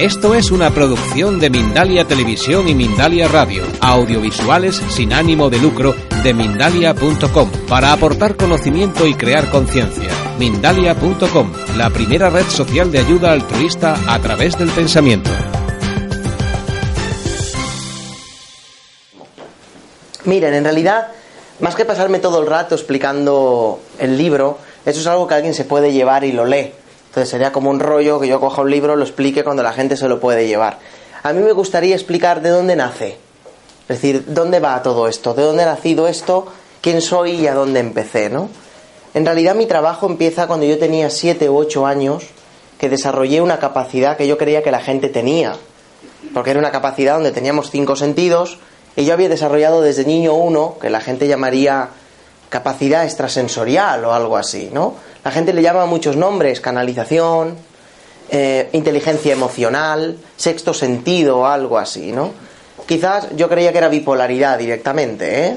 Esto es una producción de Mindalia Televisión y Mindalia Radio, audiovisuales sin ánimo de lucro de mindalia.com, para aportar conocimiento y crear conciencia. Mindalia.com, la primera red social de ayuda altruista a través del pensamiento. Miren, en realidad, más que pasarme todo el rato explicando el libro, eso es algo que alguien se puede llevar y lo lee. Entonces sería como un rollo que yo coja un libro, lo explique cuando la gente se lo puede llevar. A mí me gustaría explicar de dónde nace. Es decir, dónde va todo esto, de dónde ha nacido esto, quién soy y a dónde empecé, ¿no? En realidad mi trabajo empieza cuando yo tenía 7 u 8 años, que desarrollé una capacidad que yo creía que la gente tenía. Porque era una capacidad donde teníamos cinco sentidos y yo había desarrollado desde niño uno, que la gente llamaría capacidad extrasensorial o algo así, ¿no? La gente le llama muchos nombres, canalización, eh, inteligencia emocional, sexto sentido o algo así, ¿no? Quizás yo creía que era bipolaridad directamente, ¿eh?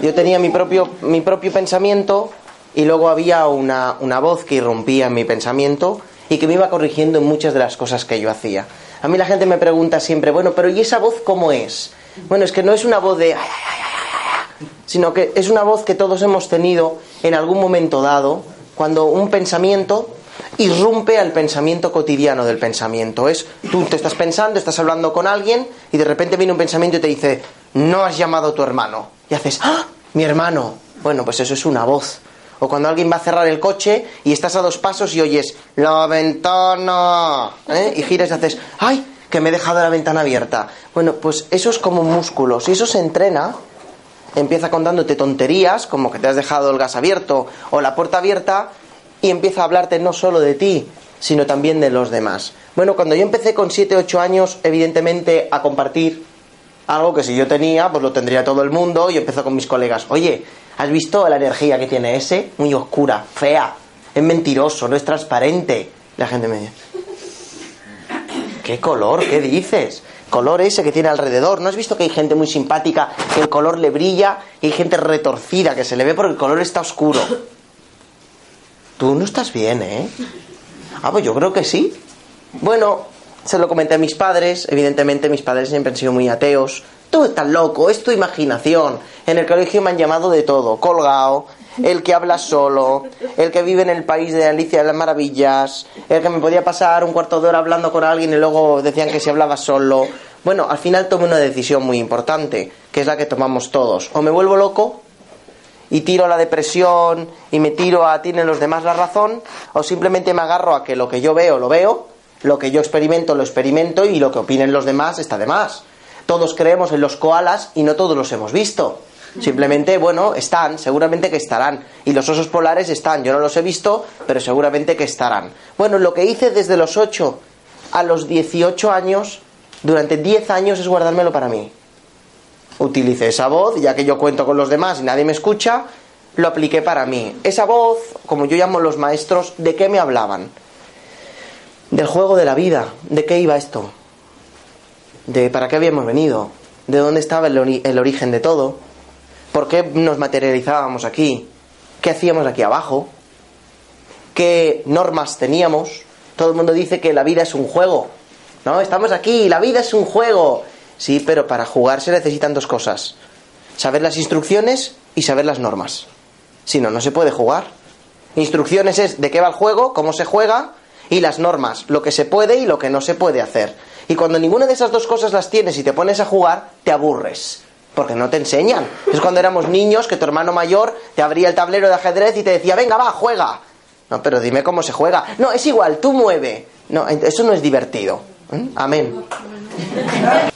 Yo tenía mi propio, mi propio pensamiento y luego había una, una voz que irrumpía en mi pensamiento y que me iba corrigiendo en muchas de las cosas que yo hacía. A mí la gente me pregunta siempre, bueno, pero ¿y esa voz cómo es? Bueno, es que no es una voz de... sino que es una voz que todos hemos tenido en algún momento dado cuando un pensamiento irrumpe al pensamiento cotidiano del pensamiento. Es, tú te estás pensando, estás hablando con alguien y de repente viene un pensamiento y te dice, no has llamado a tu hermano. Y haces, ¡ah! Mi hermano. Bueno, pues eso es una voz. O cuando alguien va a cerrar el coche y estás a dos pasos y oyes, la ventana. ¿eh? Y giras y haces, ¡ay! Que me he dejado la ventana abierta. Bueno, pues eso es como músculos. Y eso se entrena empieza contándote tonterías, como que te has dejado el gas abierto o la puerta abierta, y empieza a hablarte no solo de ti, sino también de los demás. Bueno, cuando yo empecé con 7, 8 años, evidentemente, a compartir algo que si yo tenía, pues lo tendría todo el mundo, y empezó con mis colegas, oye, ¿has visto la energía que tiene ese? Muy oscura, fea, es mentiroso, no es transparente. La gente me dice, ¿qué color? ¿Qué dices? Color ese que tiene alrededor. ¿No has visto que hay gente muy simpática que el color le brilla y hay gente retorcida que se le ve porque el color está oscuro? Tú no estás bien, ¿eh? Ah, pues yo creo que sí. Bueno, se lo comenté a mis padres. Evidentemente mis padres siempre han sido muy ateos. Tú estás loco, es tu imaginación. En el colegio me han llamado de todo. Colgado, el que habla solo, el que vive en el país de Alicia de las Maravillas, el que me podía pasar un cuarto de hora hablando con alguien y luego decían que si hablaba solo. Bueno, al final tomé una decisión muy importante, que es la que tomamos todos. O me vuelvo loco y tiro a la depresión y me tiro a tienen los demás la razón, o simplemente me agarro a que lo que yo veo lo veo, lo que yo experimento lo experimento y lo que opinen los demás está de más. Todos creemos en los koalas y no todos los hemos visto. Simplemente, bueno, están, seguramente que estarán. Y los osos polares están, yo no los he visto, pero seguramente que estarán. Bueno, lo que hice desde los 8 a los 18 años, durante 10 años, es guardármelo para mí. Utilicé esa voz, ya que yo cuento con los demás y nadie me escucha, lo apliqué para mí. Esa voz, como yo llamo los maestros, ¿de qué me hablaban? Del juego de la vida. ¿De qué iba esto? ¿De para qué habíamos venido? ¿De dónde estaba el, el origen de todo? ¿Por qué nos materializábamos aquí? ¿Qué hacíamos aquí abajo? ¿Qué normas teníamos? Todo el mundo dice que la vida es un juego. No, estamos aquí, la vida es un juego. Sí, pero para jugar se necesitan dos cosas. Saber las instrucciones y saber las normas. Si no, no se puede jugar. Instrucciones es de qué va el juego, cómo se juega, y las normas, lo que se puede y lo que no se puede hacer. Y cuando ninguna de esas dos cosas las tienes y te pones a jugar, te aburres. Porque no te enseñan. Es cuando éramos niños que tu hermano mayor te abría el tablero de ajedrez y te decía, venga, va, juega. No, pero dime cómo se juega. No, es igual, tú mueve. No, eso no es divertido. ¿Mm? Amén.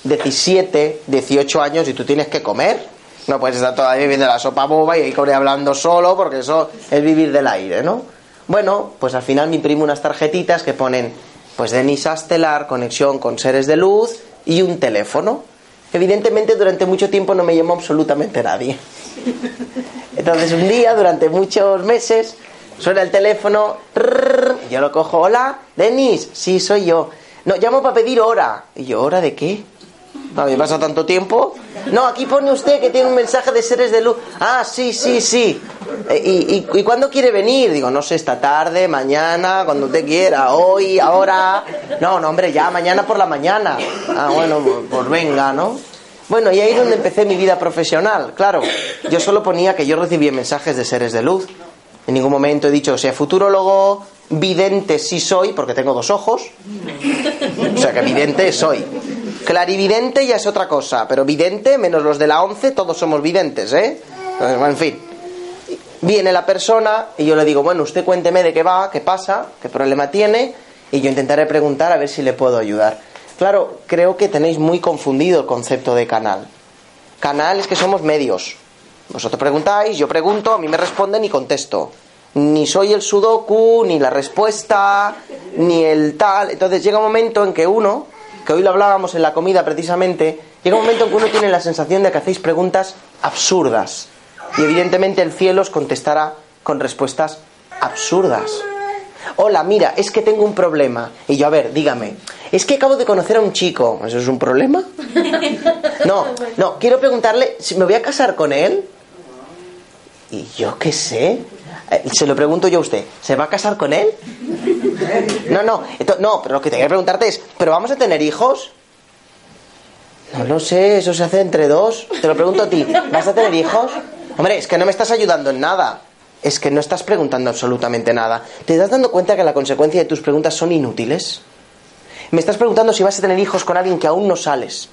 17, 18 años y tú tienes que comer. No puedes estar todavía viviendo la sopa boba y ahí hablando solo porque eso es vivir del aire, ¿no? Bueno, pues al final me imprimo unas tarjetitas que ponen, pues Denis Astelar, conexión con seres de luz y un teléfono. Evidentemente durante mucho tiempo no me llamó absolutamente nadie. Entonces un día, durante muchos meses, suena el teléfono, yo lo cojo, hola, Denis, sí, soy yo. No, llamo para pedir hora. Y yo, ¿hora de qué? Había pasado tanto tiempo. No, aquí pone usted que tiene un mensaje de seres de luz. Ah, sí, sí, sí. Eh, ¿Y, y, cuándo quiere venir? Digo, no sé, esta tarde, mañana, cuando usted quiera, hoy, ahora. No, no, hombre, ya mañana por la mañana. Ah, bueno, pues, pues venga, ¿no? Bueno, y ahí es donde empecé mi vida profesional. Claro, yo solo ponía que yo recibía mensajes de seres de luz. En ningún momento he dicho que sea futurólogo, vidente sí soy, porque tengo dos ojos. O sea que vidente soy. Clarividente ya es otra cosa, pero vidente, menos los de la once, todos somos videntes, ¿eh? En fin. Viene la persona y yo le digo, bueno, usted cuénteme de qué va, qué pasa, qué problema tiene, y yo intentaré preguntar a ver si le puedo ayudar. Claro, creo que tenéis muy confundido el concepto de canal. Canal es que somos medios. Vosotros preguntáis, yo pregunto, a mí me responden y contesto. Ni soy el sudoku, ni la respuesta, ni el tal. Entonces llega un momento en que uno, que hoy lo hablábamos en la comida precisamente, llega un momento en que uno tiene la sensación de que hacéis preguntas absurdas. Y evidentemente el cielo os contestará con respuestas absurdas. Hola, mira, es que tengo un problema. Y yo, a ver, dígame, es que acabo de conocer a un chico. ¿Eso es un problema? No, no, quiero preguntarle si me voy a casar con él. Y yo qué sé. Eh, Se lo pregunto yo a usted. ¿Se va a casar con él? No, no, no, pero lo que te quiero preguntarte es, ¿pero vamos a tener hijos? No lo sé, eso se hace entre dos. Te lo pregunto a ti, ¿vas a tener hijos? Hombre, es que no me estás ayudando en nada. Es que no estás preguntando absolutamente nada. ¿Te estás dando cuenta que la consecuencia de tus preguntas son inútiles? Me estás preguntando si vas a tener hijos con alguien que aún no sales.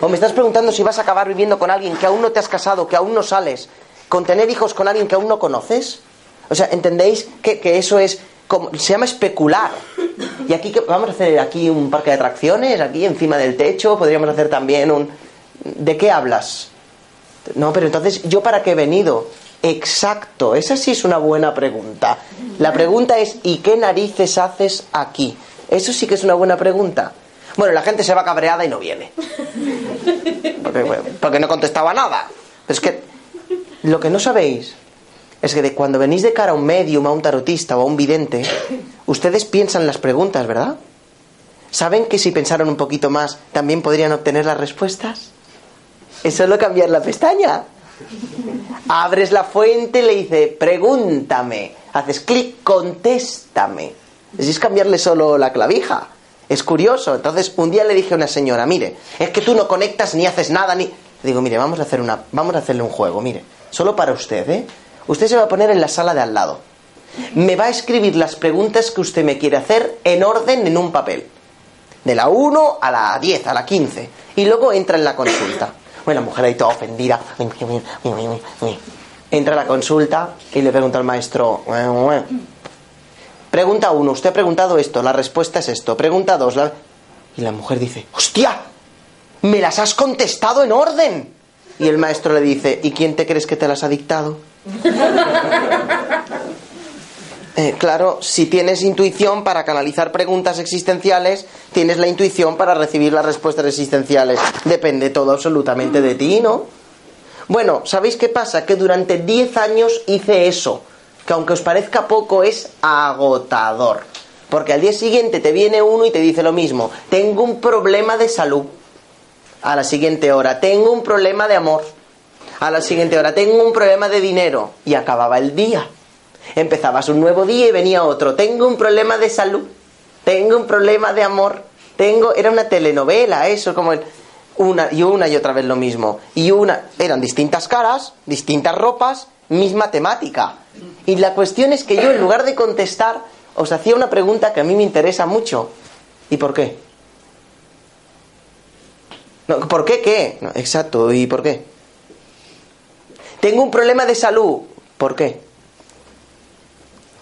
O me estás preguntando si vas a acabar viviendo con alguien que aún no te has casado, que aún no sales. Con tener hijos con alguien que aún no conoces. O sea, ¿entendéis que, que eso es como, se llama especular? Y aquí vamos a hacer aquí un parque de atracciones, aquí encima del techo, podríamos hacer también un ¿De qué hablas? No, pero entonces, ¿yo para qué he venido? Exacto, esa sí es una buena pregunta. La pregunta es, ¿y qué narices haces aquí? Eso sí que es una buena pregunta. Bueno, la gente se va cabreada y no viene. Porque, porque no contestaba nada. Pero es que lo que no sabéis es que de cuando venís de cara a un medium, a un tarotista o a un vidente, ustedes piensan las preguntas, ¿verdad? ¿Saben que si pensaron un poquito más también podrían obtener las respuestas? Es solo cambiar la pestaña. Abres la fuente y le dice, pregúntame. Haces clic, contéstame. Es cambiarle solo la clavija. Es curioso. Entonces, un día le dije a una señora, mire, es que tú no conectas ni haces nada ni. Digo, mire, vamos a hacer una, vamos a hacerle un juego, mire, solo para usted, ¿eh? Usted se va a poner en la sala de al lado. Me va a escribir las preguntas que usted me quiere hacer en orden en un papel. De la 1 a la 10, a la 15. Y luego entra en la consulta. Bueno, la mujer ahí toda ofendida. Entra a la consulta y le pregunta al maestro. Pregunta 1, usted ha preguntado esto, la respuesta es esto. Pregunta 2, la... y la mujer dice, ¡hostia! ¡Me las has contestado en orden! Y el maestro le dice, ¿y quién te crees que te las ha dictado? Eh, claro, si tienes intuición para canalizar preguntas existenciales, tienes la intuición para recibir las respuestas existenciales. Depende todo absolutamente de ti, ¿no? Bueno, ¿sabéis qué pasa? Que durante 10 años hice eso, que aunque os parezca poco es agotador. Porque al día siguiente te viene uno y te dice lo mismo, tengo un problema de salud. A la siguiente hora, tengo un problema de amor. A la siguiente hora, tengo un problema de dinero. Y acababa el día. Empezabas un nuevo día y venía otro. Tengo un problema de salud. Tengo un problema de amor. Tengo. Era una telenovela, eso, como el. Una y una y otra vez lo mismo. Y una. Eran distintas caras, distintas ropas, misma temática. Y la cuestión es que yo, en lugar de contestar, os hacía una pregunta que a mí me interesa mucho. ¿Y por qué? No, ¿Por qué qué? No, exacto, ¿y por qué? Tengo un problema de salud. ¿Por qué?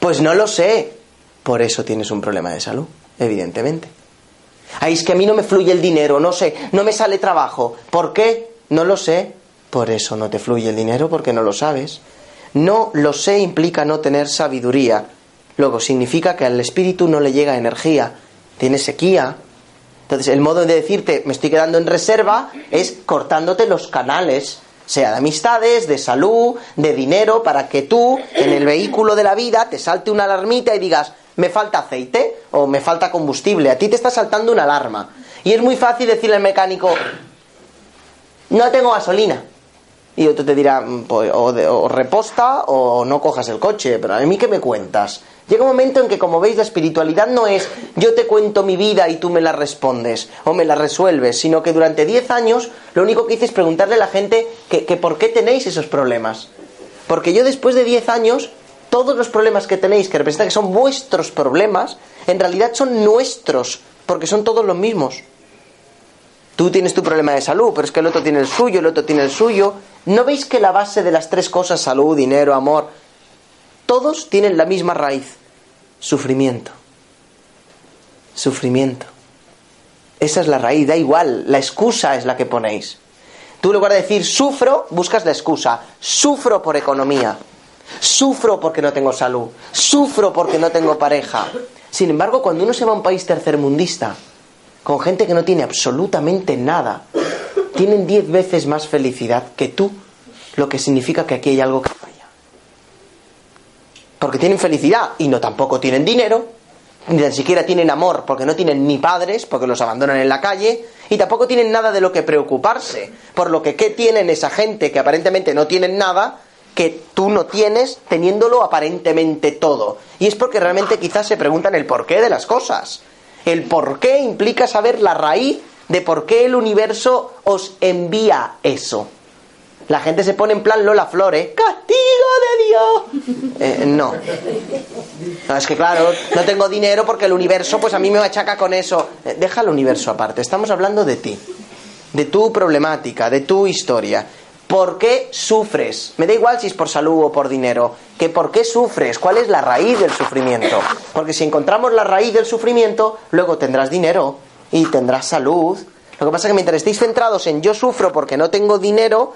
Pues no lo sé. Por eso tienes un problema de salud, evidentemente. Ay, es que a mí no me fluye el dinero, no sé, no me sale trabajo. ¿Por qué? No lo sé. Por eso no te fluye el dinero, porque no lo sabes. No lo sé implica no tener sabiduría. Luego significa que al espíritu no le llega energía, tiene sequía. Entonces el modo de decirte me estoy quedando en reserva es cortándote los canales, sea de amistades, de salud, de dinero, para que tú en el vehículo de la vida te salte una alarmita y digas me falta aceite o me falta combustible. A ti te está saltando una alarma. Y es muy fácil decirle al mecánico no tengo gasolina. Y otro te dirá, "Mm, pues, o, de- o reposta o no cojas el coche, pero a mí qué me cuentas. Llega un momento en que, como veis, la espiritualidad no es yo te cuento mi vida y tú me la respondes o me la resuelves, sino que durante 10 años lo único que hice es preguntarle a la gente que, que por qué tenéis esos problemas. Porque yo después de 10 años, todos los problemas que tenéis, que representan que son vuestros problemas, en realidad son nuestros, porque son todos los mismos. Tú tienes tu problema de salud, pero es que el otro tiene el suyo, el otro tiene el suyo. ¿No veis que la base de las tres cosas, salud, dinero, amor, todos tienen la misma raíz? Sufrimiento. Sufrimiento. Esa es la raíz, da igual, la excusa es la que ponéis. Tú en lugar de decir sufro, buscas la excusa. Sufro por economía. Sufro porque no tengo salud. Sufro porque no tengo pareja. Sin embargo, cuando uno se va a un país tercermundista, con gente que no tiene absolutamente nada, tienen diez veces más felicidad que tú, lo que significa que aquí hay algo que falla. Porque tienen felicidad y no tampoco tienen dinero, ni tan siquiera tienen amor porque no tienen ni padres, porque los abandonan en la calle, y tampoco tienen nada de lo que preocuparse. Por lo que, ¿qué tienen esa gente que aparentemente no tienen nada? que tú no tienes teniéndolo aparentemente todo. Y es porque realmente quizás se preguntan el porqué de las cosas. El porqué implica saber la raíz de por qué el universo os envía eso. La gente se pone en plan Lola Flores, castigo de Dios. Eh, no. No, es que claro, no tengo dinero porque el universo, pues a mí me achaca con eso. Eh, deja el universo aparte, estamos hablando de ti, de tu problemática, de tu historia. ¿Por qué sufres? Me da igual si es por salud o por dinero. Que por qué sufres? ¿Cuál es la raíz del sufrimiento? Porque si encontramos la raíz del sufrimiento, luego tendrás dinero y tendrás salud. Lo que pasa es que mientras estéis centrados en yo sufro porque no tengo dinero,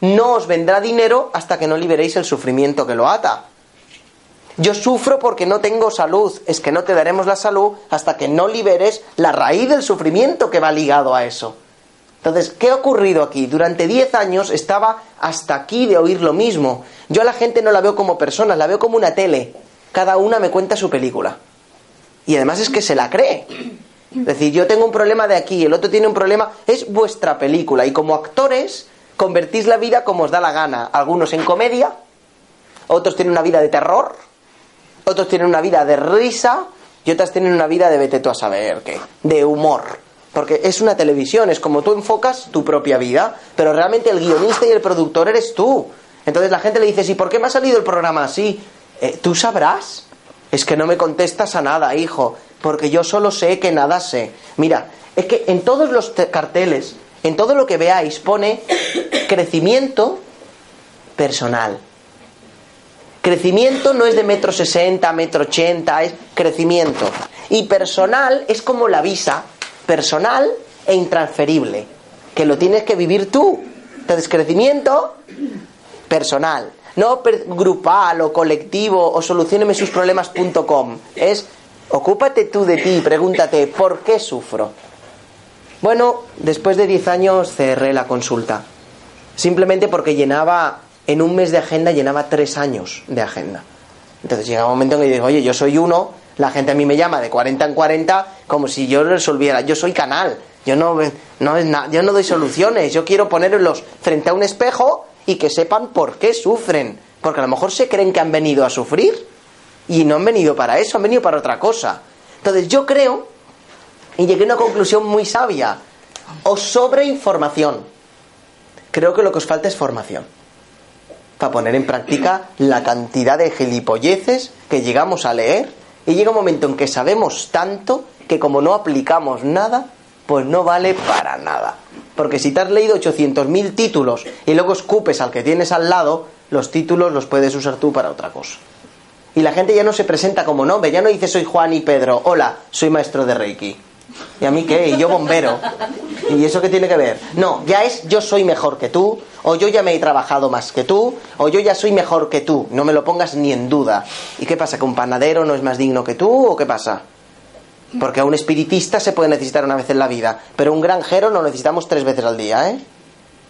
no os vendrá dinero hasta que no liberéis el sufrimiento que lo ata. Yo sufro porque no tengo salud. Es que no te daremos la salud hasta que no liberes la raíz del sufrimiento que va ligado a eso. Entonces, ¿qué ha ocurrido aquí? Durante 10 años estaba hasta aquí de oír lo mismo. Yo a la gente no la veo como personas, la veo como una tele. Cada una me cuenta su película. Y además es que se la cree. Es decir, yo tengo un problema de aquí, el otro tiene un problema. Es vuestra película. Y como actores, convertís la vida como os da la gana. Algunos en comedia, otros tienen una vida de terror, otros tienen una vida de risa y otras tienen una vida de vete tú a saber qué, de humor. Porque es una televisión, es como tú enfocas tu propia vida, pero realmente el guionista y el productor eres tú. Entonces la gente le dice, ¿y por qué me ha salido el programa así? Eh, tú sabrás. Es que no me contestas a nada, hijo, porque yo solo sé que nada sé. Mira, es que en todos los te- carteles, en todo lo que veáis, pone crecimiento personal. Crecimiento no es de metro sesenta, metro ochenta, es crecimiento. Y personal es como la visa, personal e intransferible, que lo tienes que vivir tú. Entonces, crecimiento personal, no per- grupal o colectivo o solucioneme sus problemas.com. Es ocúpate tú de ti y pregúntate, ¿por qué sufro? Bueno, después de 10 años cerré la consulta. Simplemente porque llenaba, en un mes de agenda, llenaba 3 años de agenda. Entonces llega un momento en que digo, oye, yo soy uno, la gente a mí me llama de 40 en 40 como si yo resolviera. Yo soy canal, yo no, no, yo no doy soluciones, yo quiero ponerlos frente a un espejo y que sepan por qué sufren. Porque a lo mejor se creen que han venido a sufrir y no han venido para eso, han venido para otra cosa. Entonces yo creo, y llegué a una conclusión muy sabia, os sobra información. Creo que lo que os falta es formación para poner en práctica la cantidad de gilipolleces que llegamos a leer y llega un momento en que sabemos tanto que como no aplicamos nada, pues no vale para nada. Porque si te has leído 800.000 títulos y luego escupes al que tienes al lado, los títulos los puedes usar tú para otra cosa. Y la gente ya no se presenta como nombre, ya no dice soy Juan y Pedro, hola, soy maestro de Reiki. ¿Y a mí qué? Y yo bombero. ¿Y eso qué tiene que ver? No, ya es yo soy mejor que tú, o yo ya me he trabajado más que tú, o yo ya soy mejor que tú. No me lo pongas ni en duda. ¿Y qué pasa? ¿Que un panadero no es más digno que tú o qué pasa? Porque a un espiritista se puede necesitar una vez en la vida, pero un granjero lo necesitamos tres veces al día, ¿eh?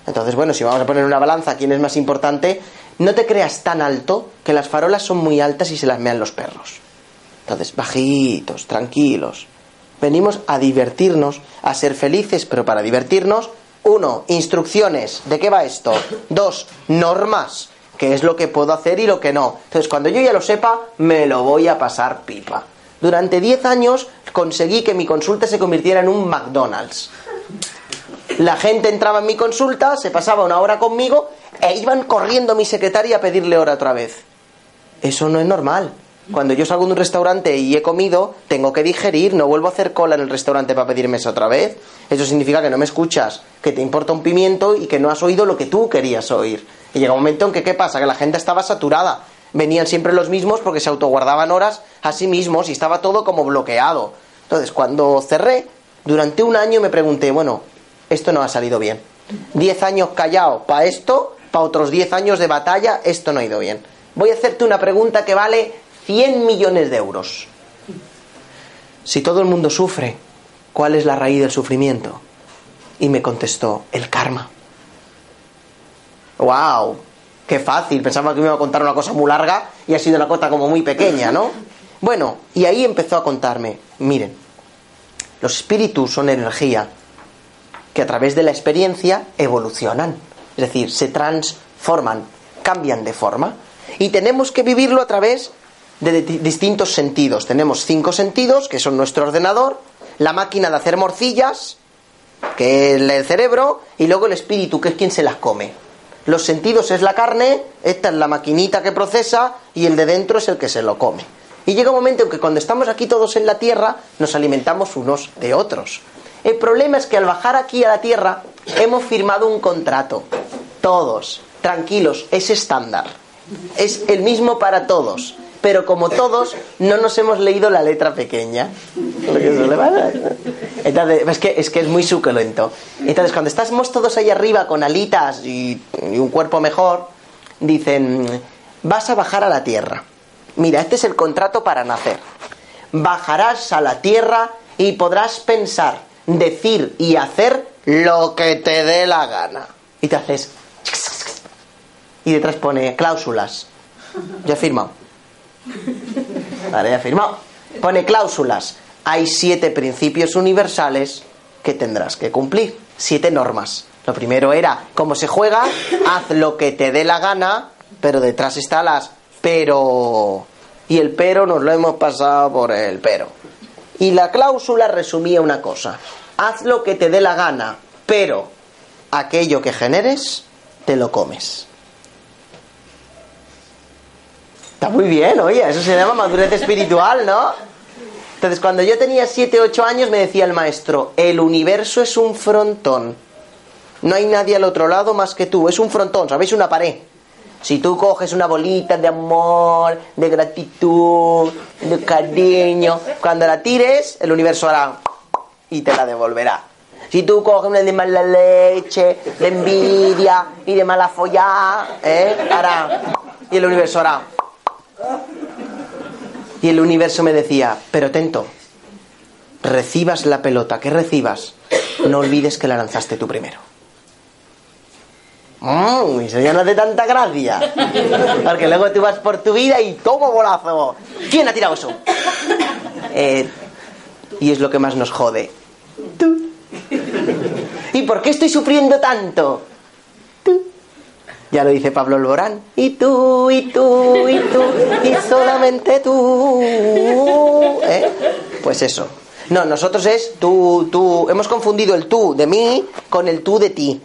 Entonces, bueno, si vamos a poner una balanza, ¿quién es más importante? No te creas tan alto que las farolas son muy altas y se las mean los perros. Entonces, bajitos, tranquilos. Venimos a divertirnos, a ser felices, pero para divertirnos, uno, instrucciones. ¿De qué va esto? Dos, normas. ¿Qué es lo que puedo hacer y lo que no? Entonces, cuando yo ya lo sepa, me lo voy a pasar pipa. Durante 10 años conseguí que mi consulta se convirtiera en un McDonald's. La gente entraba en mi consulta, se pasaba una hora conmigo e iban corriendo mi secretaria a pedirle hora otra vez. Eso no es normal. Cuando yo salgo de un restaurante y he comido, tengo que digerir, no vuelvo a hacer cola en el restaurante para pedirme eso otra vez. Eso significa que no me escuchas, que te importa un pimiento y que no has oído lo que tú querías oír. Y llega un momento en que, ¿qué pasa? Que la gente estaba saturada. Venían siempre los mismos porque se autoguardaban horas a sí mismos y estaba todo como bloqueado. Entonces, cuando cerré, durante un año me pregunté, bueno, esto no ha salido bien. Diez años callado para esto, para otros diez años de batalla, esto no ha ido bien. Voy a hacerte una pregunta que vale 100 millones de euros. Si todo el mundo sufre, ¿cuál es la raíz del sufrimiento? Y me contestó, el karma. ¡Wow! ¡Qué fácil! Pensaba que me iba a contar una cosa muy larga y ha sido una cosa como muy pequeña, ¿no? Bueno, y ahí empezó a contarme, miren, los espíritus son energía que a través de la experiencia evolucionan, es decir, se transforman, cambian de forma. Y tenemos que vivirlo a través de distintos sentidos. Tenemos cinco sentidos, que son nuestro ordenador, la máquina de hacer morcillas, que es el cerebro, y luego el espíritu, que es quien se las come. Los sentidos es la carne, esta es la maquinita que procesa, y el de dentro es el que se lo come. Y llega un momento en que cuando estamos aquí todos en la tierra, nos alimentamos unos de otros. El problema es que al bajar aquí a la tierra, hemos firmado un contrato. Todos, tranquilos, es estándar. Es el mismo para todos pero como todos, no nos hemos leído la letra pequeña. Entonces, es que, es que es muy suculento. Entonces, cuando estamos todos ahí arriba con alitas y, y un cuerpo mejor, dicen, vas a bajar a la tierra. Mira, este es el contrato para nacer. Bajarás a la tierra y podrás pensar, decir y hacer lo que te dé la gana. Y te haces... Y detrás pone cláusulas. Ya he firmado. Vale, ya firmado. Pone cláusulas. Hay siete principios universales que tendrás que cumplir. Siete normas. Lo primero era cómo se juega, haz lo que te dé la gana, pero detrás está las pero. Y el pero nos lo hemos pasado por el pero. Y la cláusula resumía una cosa. Haz lo que te dé la gana, pero aquello que generes, te lo comes. Está muy bien, oye, eso se llama madurez espiritual, ¿no? Entonces, cuando yo tenía 7, 8 años, me decía el maestro, el universo es un frontón. No hay nadie al otro lado más que tú, es un frontón, ¿sabéis? Una pared. Si tú coges una bolita de amor, de gratitud, de cariño, cuando la tires, el universo hará y te la devolverá. Si tú coges una de mala leche, de envidia y de mala follada, ¿eh? hará y el universo hará y el universo me decía, pero tento, recibas la pelota, que recibas, no olvides que la lanzaste tú primero. Mm, eso ya no hace tanta gracia. Porque luego tú vas por tu vida y tomo bolazo. ¿Quién ha tirado eso? Eh, y es lo que más nos jode. Tú. ¿Y por qué estoy sufriendo tanto? Ya lo dice Pablo Alborán. Y tú, y tú, y tú, y solamente tú. ¿Eh? Pues eso. No, nosotros es tú, tú. Hemos confundido el tú de mí con el tú de ti.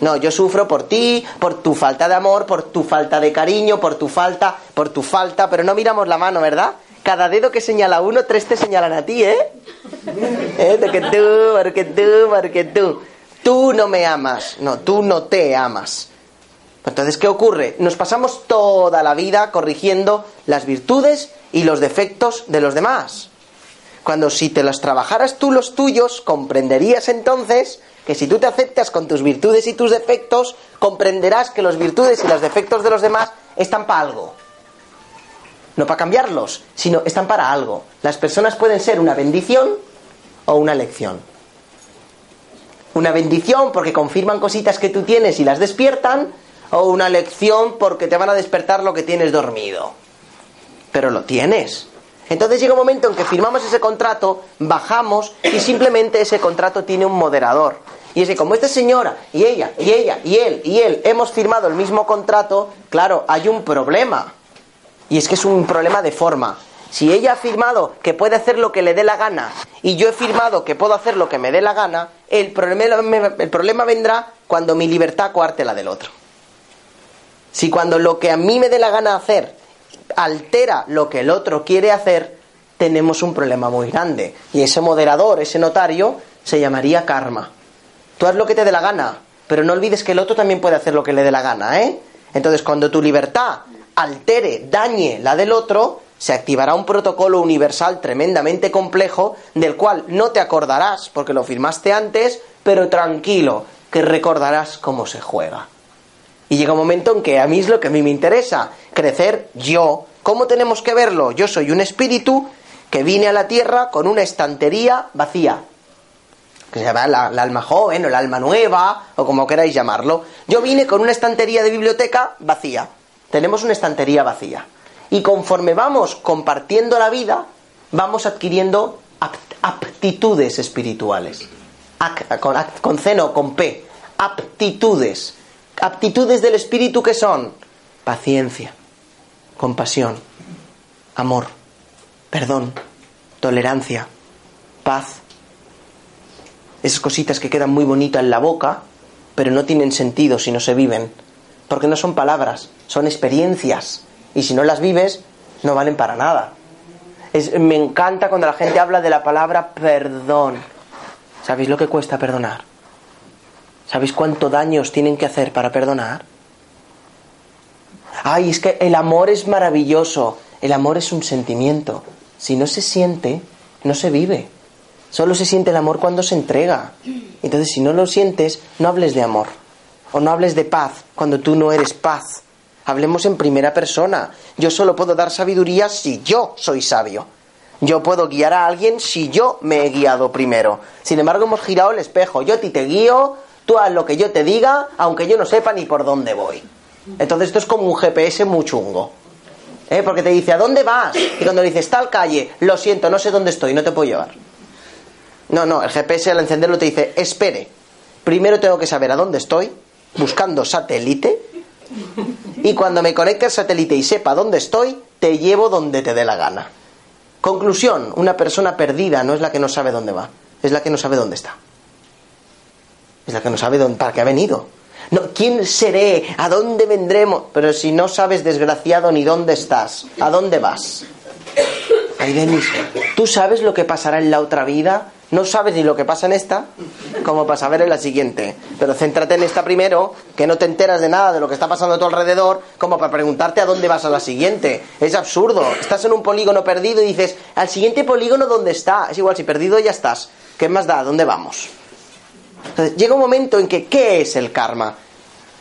No, yo sufro por ti, por tu falta de amor, por tu falta de cariño, por tu falta, por tu falta, pero no miramos la mano, ¿verdad? Cada dedo que señala uno, tres te señalan a ti, ¿eh? ¿Eh? Porque tú, porque tú, porque tú. Tú no me amas, no, tú no te amas. Entonces, ¿qué ocurre? Nos pasamos toda la vida corrigiendo las virtudes y los defectos de los demás. Cuando si te los trabajaras tú los tuyos, comprenderías entonces que si tú te aceptas con tus virtudes y tus defectos, comprenderás que los virtudes y los defectos de los demás están para algo. No para cambiarlos, sino están para algo. Las personas pueden ser una bendición o una lección. Una bendición porque confirman cositas que tú tienes y las despiertan, o una lección porque te van a despertar lo que tienes dormido. Pero lo tienes. Entonces llega un momento en que firmamos ese contrato, bajamos y simplemente ese contrato tiene un moderador. Y es que como esta señora y ella y ella y él y él hemos firmado el mismo contrato, claro, hay un problema. Y es que es un problema de forma. Si ella ha firmado que puede hacer lo que le dé la gana y yo he firmado que puedo hacer lo que me dé la gana, el problema, el problema vendrá cuando mi libertad coarte la del otro. Si cuando lo que a mí me dé la gana hacer altera lo que el otro quiere hacer, tenemos un problema muy grande. Y ese moderador, ese notario, se llamaría karma. Tú haz lo que te dé la gana, pero no olvides que el otro también puede hacer lo que le dé la gana, ¿eh? Entonces, cuando tu libertad altere, dañe la del otro, se activará un protocolo universal tremendamente complejo del cual no te acordarás porque lo firmaste antes, pero tranquilo, que recordarás cómo se juega. Y llega un momento en que a mí es lo que a mí me interesa, crecer yo. ¿Cómo tenemos que verlo? Yo soy un espíritu que vine a la tierra con una estantería vacía. Que se llama la, alma joven o la alma nueva o como queráis llamarlo. Yo vine con una estantería de biblioteca vacía. Tenemos una estantería vacía. Y conforme vamos compartiendo la vida, vamos adquiriendo aptitudes espirituales. con, C no, con P. Aptitudes. Aptitudes del espíritu que son paciencia, compasión, amor, perdón, tolerancia, paz. Esas cositas que quedan muy bonitas en la boca, pero no tienen sentido si no se viven. Porque no son palabras, son experiencias y si no las vives, no valen para nada. me encanta cuando la gente habla de la palabra perdón. ¿Sabéis lo que cuesta perdonar? ¿Sabéis cuánto daños tienen que hacer para perdonar? Ay, es que el amor es maravilloso. El amor es un sentimiento. Si no se siente, no se vive. Solo se siente el amor cuando se entrega. Entonces, si no lo sientes, no hables de amor. O no hables de paz cuando tú no eres paz. Hablemos en primera persona. Yo solo puedo dar sabiduría si yo soy sabio. Yo puedo guiar a alguien si yo me he guiado primero. Sin embargo, hemos girado el espejo. Yo a ti te guío, tú haz lo que yo te diga, aunque yo no sepa ni por dónde voy. Entonces esto es como un GPS muy chungo. ¿Eh? Porque te dice, ¿a dónde vas? Y cuando le dices, tal calle, lo siento, no sé dónde estoy, no te puedo llevar. No, no, el GPS al encenderlo te dice, espere, primero tengo que saber a dónde estoy, buscando satélite, y cuando me conecte al satélite y sepa dónde estoy, te llevo donde te dé la gana. Conclusión, una persona perdida no es la que no sabe dónde va, es la que no sabe dónde está. Es la que no sabe dónde, para qué ha venido. No, ¿Quién seré? ¿A dónde vendremos? Pero si no sabes, desgraciado, ni dónde estás, ¿a dónde vas? Ay, Denis, ¿tú sabes lo que pasará en la otra vida? No sabes ni lo que pasa en esta, como para saber en la siguiente. Pero céntrate en esta primero, que no te enteras de nada de lo que está pasando a tu alrededor, como para preguntarte a dónde vas a la siguiente. Es absurdo. Estás en un polígono perdido y dices, al siguiente polígono, ¿dónde está? Es igual, si perdido ya estás. ¿Qué más da? ¿Dónde vamos? Entonces, llega un momento en que, ¿qué es el karma?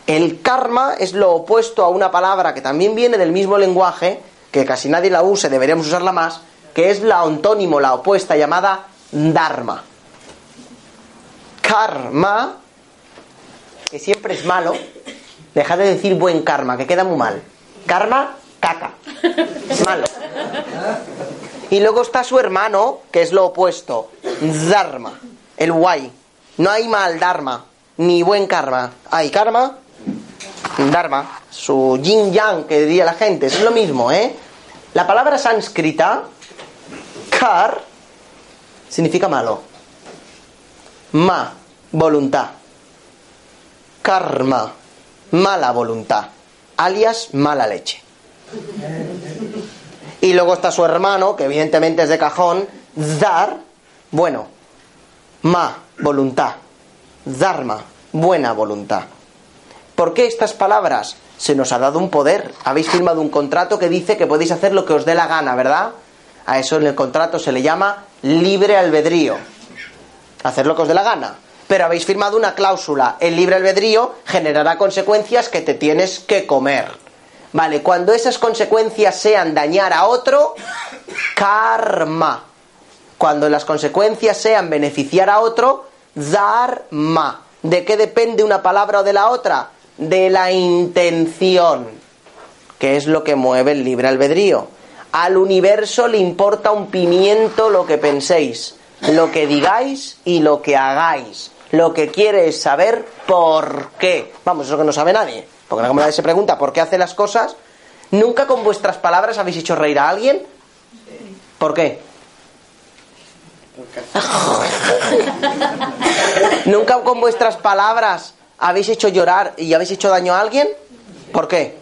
El karma es lo opuesto a una palabra que también viene del mismo lenguaje, que casi nadie la usa, deberíamos usarla más, que es la antónimo, la opuesta, llamada Dharma. Karma, que siempre es malo, deja de decir buen karma, que queda muy mal. Karma, caca. Es malo. Y luego está su hermano, que es lo opuesto, Dharma, el guay. No hay mal Dharma, ni buen karma. Hay karma, Dharma, su yin yang, que diría la gente, es lo mismo, ¿eh? La palabra sánscrita, kar, significa malo. Ma, voluntad. Karma, mala voluntad. Alias, mala leche. Y luego está su hermano, que evidentemente es de cajón, dar, bueno. Ma, voluntad. Dharma, buena voluntad. ¿Por qué estas palabras? Se nos ha dado un poder. Habéis firmado un contrato que dice que podéis hacer lo que os dé la gana, ¿verdad? A eso en el contrato se le llama libre albedrío. Hacer lo que os dé la gana. Pero habéis firmado una cláusula. El libre albedrío generará consecuencias que te tienes que comer. Vale, cuando esas consecuencias sean dañar a otro, karma. Cuando las consecuencias sean beneficiar a otro, dharma. ¿De qué depende una palabra o de la otra? De la intención, que es lo que mueve el libre albedrío. Al universo le importa un pimiento lo que penséis. lo que digáis y lo que hagáis. Lo que quiere es saber por qué. Vamos, eso que no sabe nadie. Porque como nadie se pregunta por qué hace las cosas, ¿nunca con vuestras palabras habéis hecho reír a alguien? ¿Por qué? ¿Nunca con vuestras palabras habéis hecho llorar y habéis hecho daño a alguien? ¿Por qué?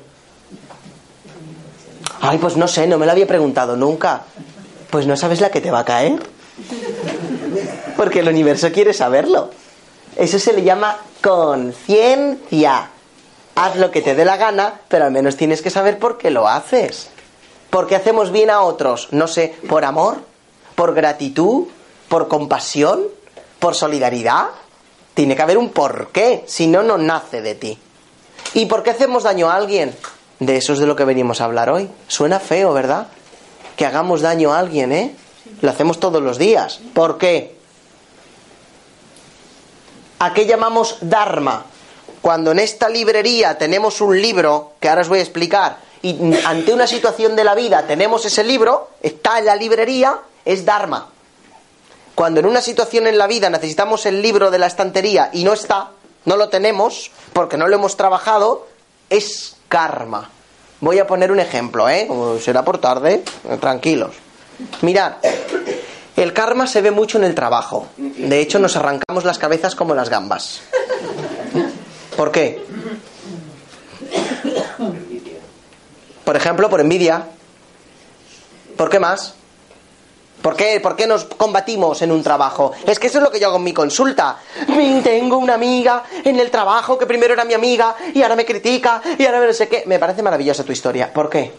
Ay, pues no sé, no me lo había preguntado nunca. Pues no sabes la que te va a caer. Porque el universo quiere saberlo. Eso se le llama conciencia. Haz lo que te dé la gana, pero al menos tienes que saber por qué lo haces. ¿Por qué hacemos bien a otros? No sé, por amor, por gratitud, por compasión, por solidaridad. Tiene que haber un porqué, si no, no nace de ti. ¿Y por qué hacemos daño a alguien? De eso es de lo que venimos a hablar hoy. Suena feo, ¿verdad? Que hagamos daño a alguien, ¿eh? Lo hacemos todos los días. ¿Por qué? ¿A qué llamamos Dharma? Cuando en esta librería tenemos un libro, que ahora os voy a explicar, y ante una situación de la vida tenemos ese libro, está en la librería, es Dharma. Cuando en una situación en la vida necesitamos el libro de la estantería y no está, no lo tenemos, porque no lo hemos trabajado, es karma. Voy a poner un ejemplo, ¿eh? Será por tarde, tranquilos. Mirad, el karma se ve mucho en el trabajo. De hecho, nos arrancamos las cabezas como las gambas. ¿Por qué? Por ejemplo, por envidia. ¿Por qué más? ¿Por qué? ¿Por qué nos combatimos en un trabajo? Es que eso es lo que yo hago en mi consulta. Tengo una amiga en el trabajo que primero era mi amiga y ahora me critica y ahora no sé qué. Me parece maravillosa tu historia. ¿Por qué?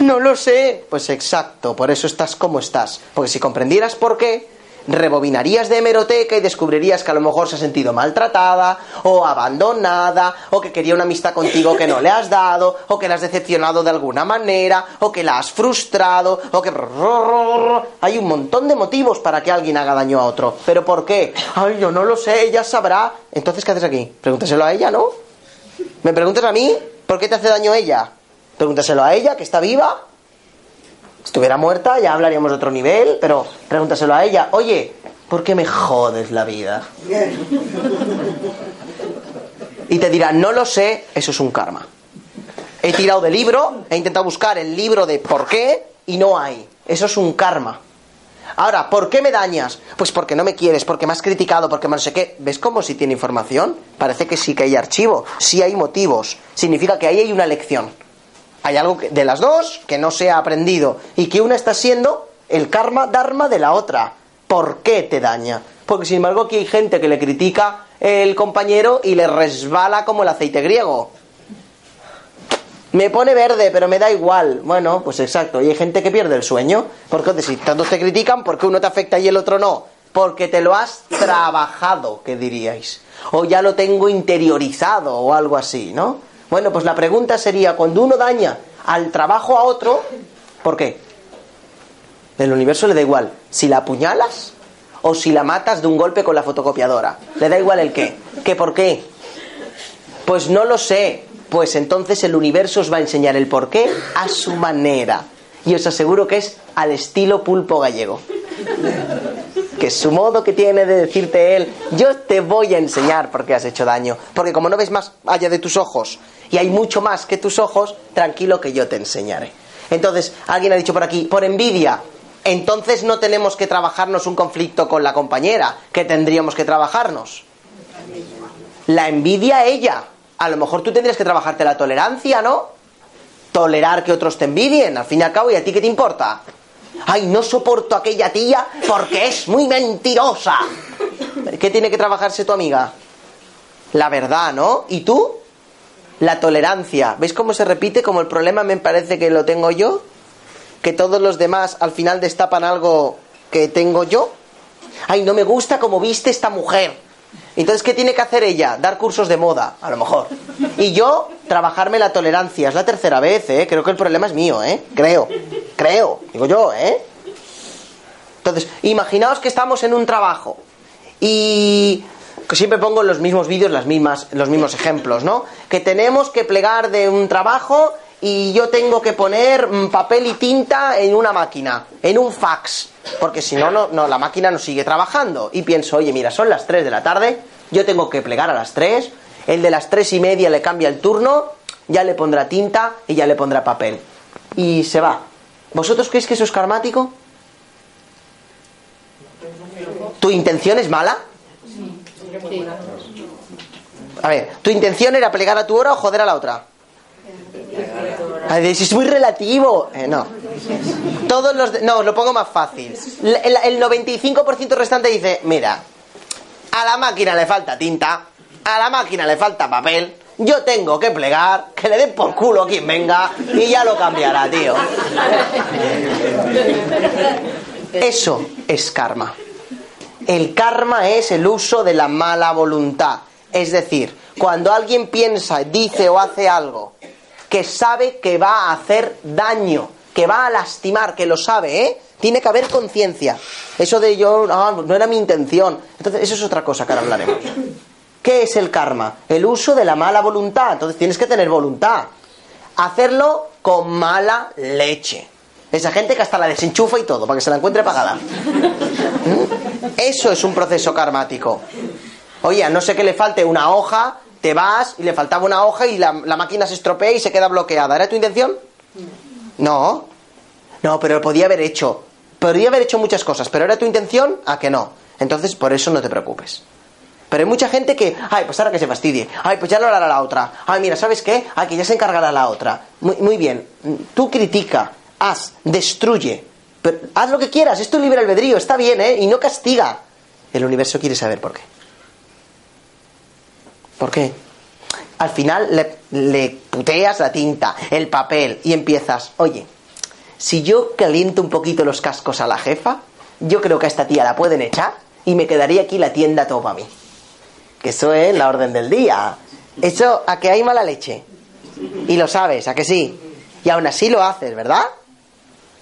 No lo sé. Pues exacto, por eso estás como estás. Porque si comprendieras por qué, rebobinarías de hemeroteca y descubrirías que a lo mejor se ha sentido maltratada o abandonada o que quería una amistad contigo que no le has dado o que la has decepcionado de alguna manera o que la has frustrado o que... Hay un montón de motivos para que alguien haga daño a otro. ¿Pero por qué? Ay, yo no lo sé, ella sabrá. Entonces, ¿qué haces aquí? Pregúntaselo a ella, ¿no? ¿Me preguntas a mí? ¿Por qué te hace daño ella? Pregúntaselo a ella, que está viva estuviera muerta ya hablaríamos de otro nivel, pero pregúntaselo a ella, oye, ¿por qué me jodes la vida? Y te dirá, no lo sé, eso es un karma. He tirado de libro, he intentado buscar el libro de por qué y no hay. Eso es un karma. Ahora, ¿por qué me dañas? Pues porque no me quieres, porque me has criticado, porque no sé qué. ¿Ves cómo si tiene información? Parece que sí que hay archivo, sí hay motivos. Significa que ahí hay una lección. Hay algo de las dos que no se ha aprendido y que una está siendo el karma dharma de la otra. ¿Por qué te daña? Porque sin embargo aquí hay gente que le critica el compañero y le resbala como el aceite griego. Me pone verde, pero me da igual. Bueno, pues exacto. Y hay gente que pierde el sueño. Porque si todos te critican, ¿por qué uno te afecta y el otro no? Porque te lo has trabajado, que diríais. O ya lo tengo interiorizado o algo así, ¿no? Bueno, pues la pregunta sería, cuando uno daña al trabajo a otro, ¿por qué? El universo le da igual si la apuñalas o si la matas de un golpe con la fotocopiadora. Le da igual el qué. ¿Qué por qué? Pues no lo sé. Pues entonces el universo os va a enseñar el por qué a su manera. Y os aseguro que es al estilo pulpo gallego que su modo que tiene de decirte él, yo te voy a enseñar por qué has hecho daño, porque como no ves más allá de tus ojos y hay mucho más que tus ojos, tranquilo que yo te enseñaré. Entonces, alguien ha dicho por aquí, por envidia, entonces no tenemos que trabajarnos un conflicto con la compañera, que tendríamos que trabajarnos. La envidia ella. A lo mejor tú tendrías que trabajarte la tolerancia, ¿no? Tolerar que otros te envidien, al fin y al cabo, ¿y a ti qué te importa? Ay, no soporto aquella tía porque es muy mentirosa. ¿Qué tiene que trabajarse tu amiga? La verdad, ¿no? ¿Y tú? La tolerancia. ¿Veis cómo se repite? Como el problema me parece que lo tengo yo. Que todos los demás al final destapan algo que tengo yo. Ay, no me gusta como viste esta mujer. Entonces, ¿qué tiene que hacer ella? Dar cursos de moda, a lo mejor. Y yo, trabajarme la tolerancia. Es la tercera vez, ¿eh? Creo que el problema es mío, ¿eh? Creo. Creo. Digo yo, ¿eh? Entonces, imaginaos que estamos en un trabajo y que siempre pongo en los mismos vídeos las mismas, los mismos ejemplos, ¿no? Que tenemos que plegar de un trabajo y yo tengo que poner mm, papel y tinta en una máquina, en un fax. Porque si no, no, la máquina no sigue trabajando. Y pienso, oye, mira, son las 3 de la tarde, yo tengo que plegar a las 3, el de las 3 y media le cambia el turno, ya le pondrá tinta y ya le pondrá papel. Y se va. ¿Vosotros creéis que eso es karmático? ¿Tu intención es mala? A ver, ¿tu intención era plegar a tu hora o joder a la otra? Es muy relativo. Eh, no. Todos los. no, os lo pongo más fácil. El, el 95% restante dice: Mira, a la máquina le falta tinta, a la máquina le falta papel, yo tengo que plegar, que le den por culo a quien venga y ya lo cambiará, tío. Eso es karma. El karma es el uso de la mala voluntad. Es decir, cuando alguien piensa, dice o hace algo que sabe que va a hacer daño, que va a lastimar, que lo sabe, ¿eh? Tiene que haber conciencia. Eso de yo, no, no era mi intención. Entonces, eso es otra cosa que ahora hablaremos. ¿Qué es el karma? El uso de la mala voluntad. Entonces tienes que tener voluntad. Hacerlo con mala leche. Esa gente que hasta la desenchufa y todo, para que se la encuentre pagada. ¿Mm? Eso es un proceso karmático. Oye, no sé que le falte una hoja, te vas y le faltaba una hoja y la, máquina se estropea y se queda bloqueada. ¿Era tu intención? No. No, pero podía haber hecho. Podría haber hecho muchas cosas, pero ¿era tu intención? A que no. Entonces, por eso no te preocupes. Pero hay mucha gente que, ay, pues ahora que se fastidie, ay, pues ya lo hará la otra, ay, mira, ¿sabes qué? Ay, que ya se encargará la otra. Muy, muy bien, tú critica, haz, destruye, pero haz lo que quieras, es tu libre albedrío, está bien, ¿eh? Y no castiga. El universo quiere saber por qué. ¿Por qué? Al final le, le puteas la tinta, el papel y empiezas, oye, si yo caliento un poquito los cascos a la jefa, yo creo que a esta tía la pueden echar y me quedaría aquí la tienda todo para mí. Que eso es la orden del día. Eso, a que hay mala leche. Y lo sabes, a que sí. Y aún así lo haces, ¿verdad?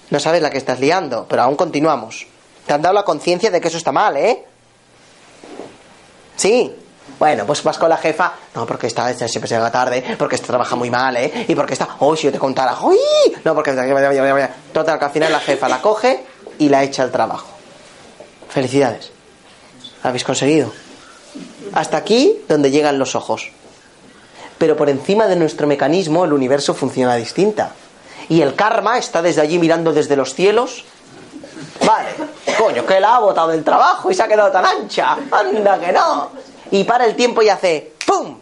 No sabes la que estás liando, pero aún continuamos. Te han dado la conciencia de que eso está mal, ¿eh? Sí. Bueno, pues vas con la jefa. No, porque esta siempre se llega tarde, porque esta trabaja muy mal, ¿eh? Y porque está. ¡Oh, si yo te contara! ¡Uy! No, porque. Total, que al final la jefa la coge y la echa al trabajo. Felicidades. ¿Lo habéis conseguido? Hasta aquí donde llegan los ojos. Pero por encima de nuestro mecanismo el universo funciona distinta. Y el karma está desde allí mirando desde los cielos. Vale, coño, que la ha botado del trabajo y se ha quedado tan ancha. Anda que no. Y para el tiempo y hace ¡pum!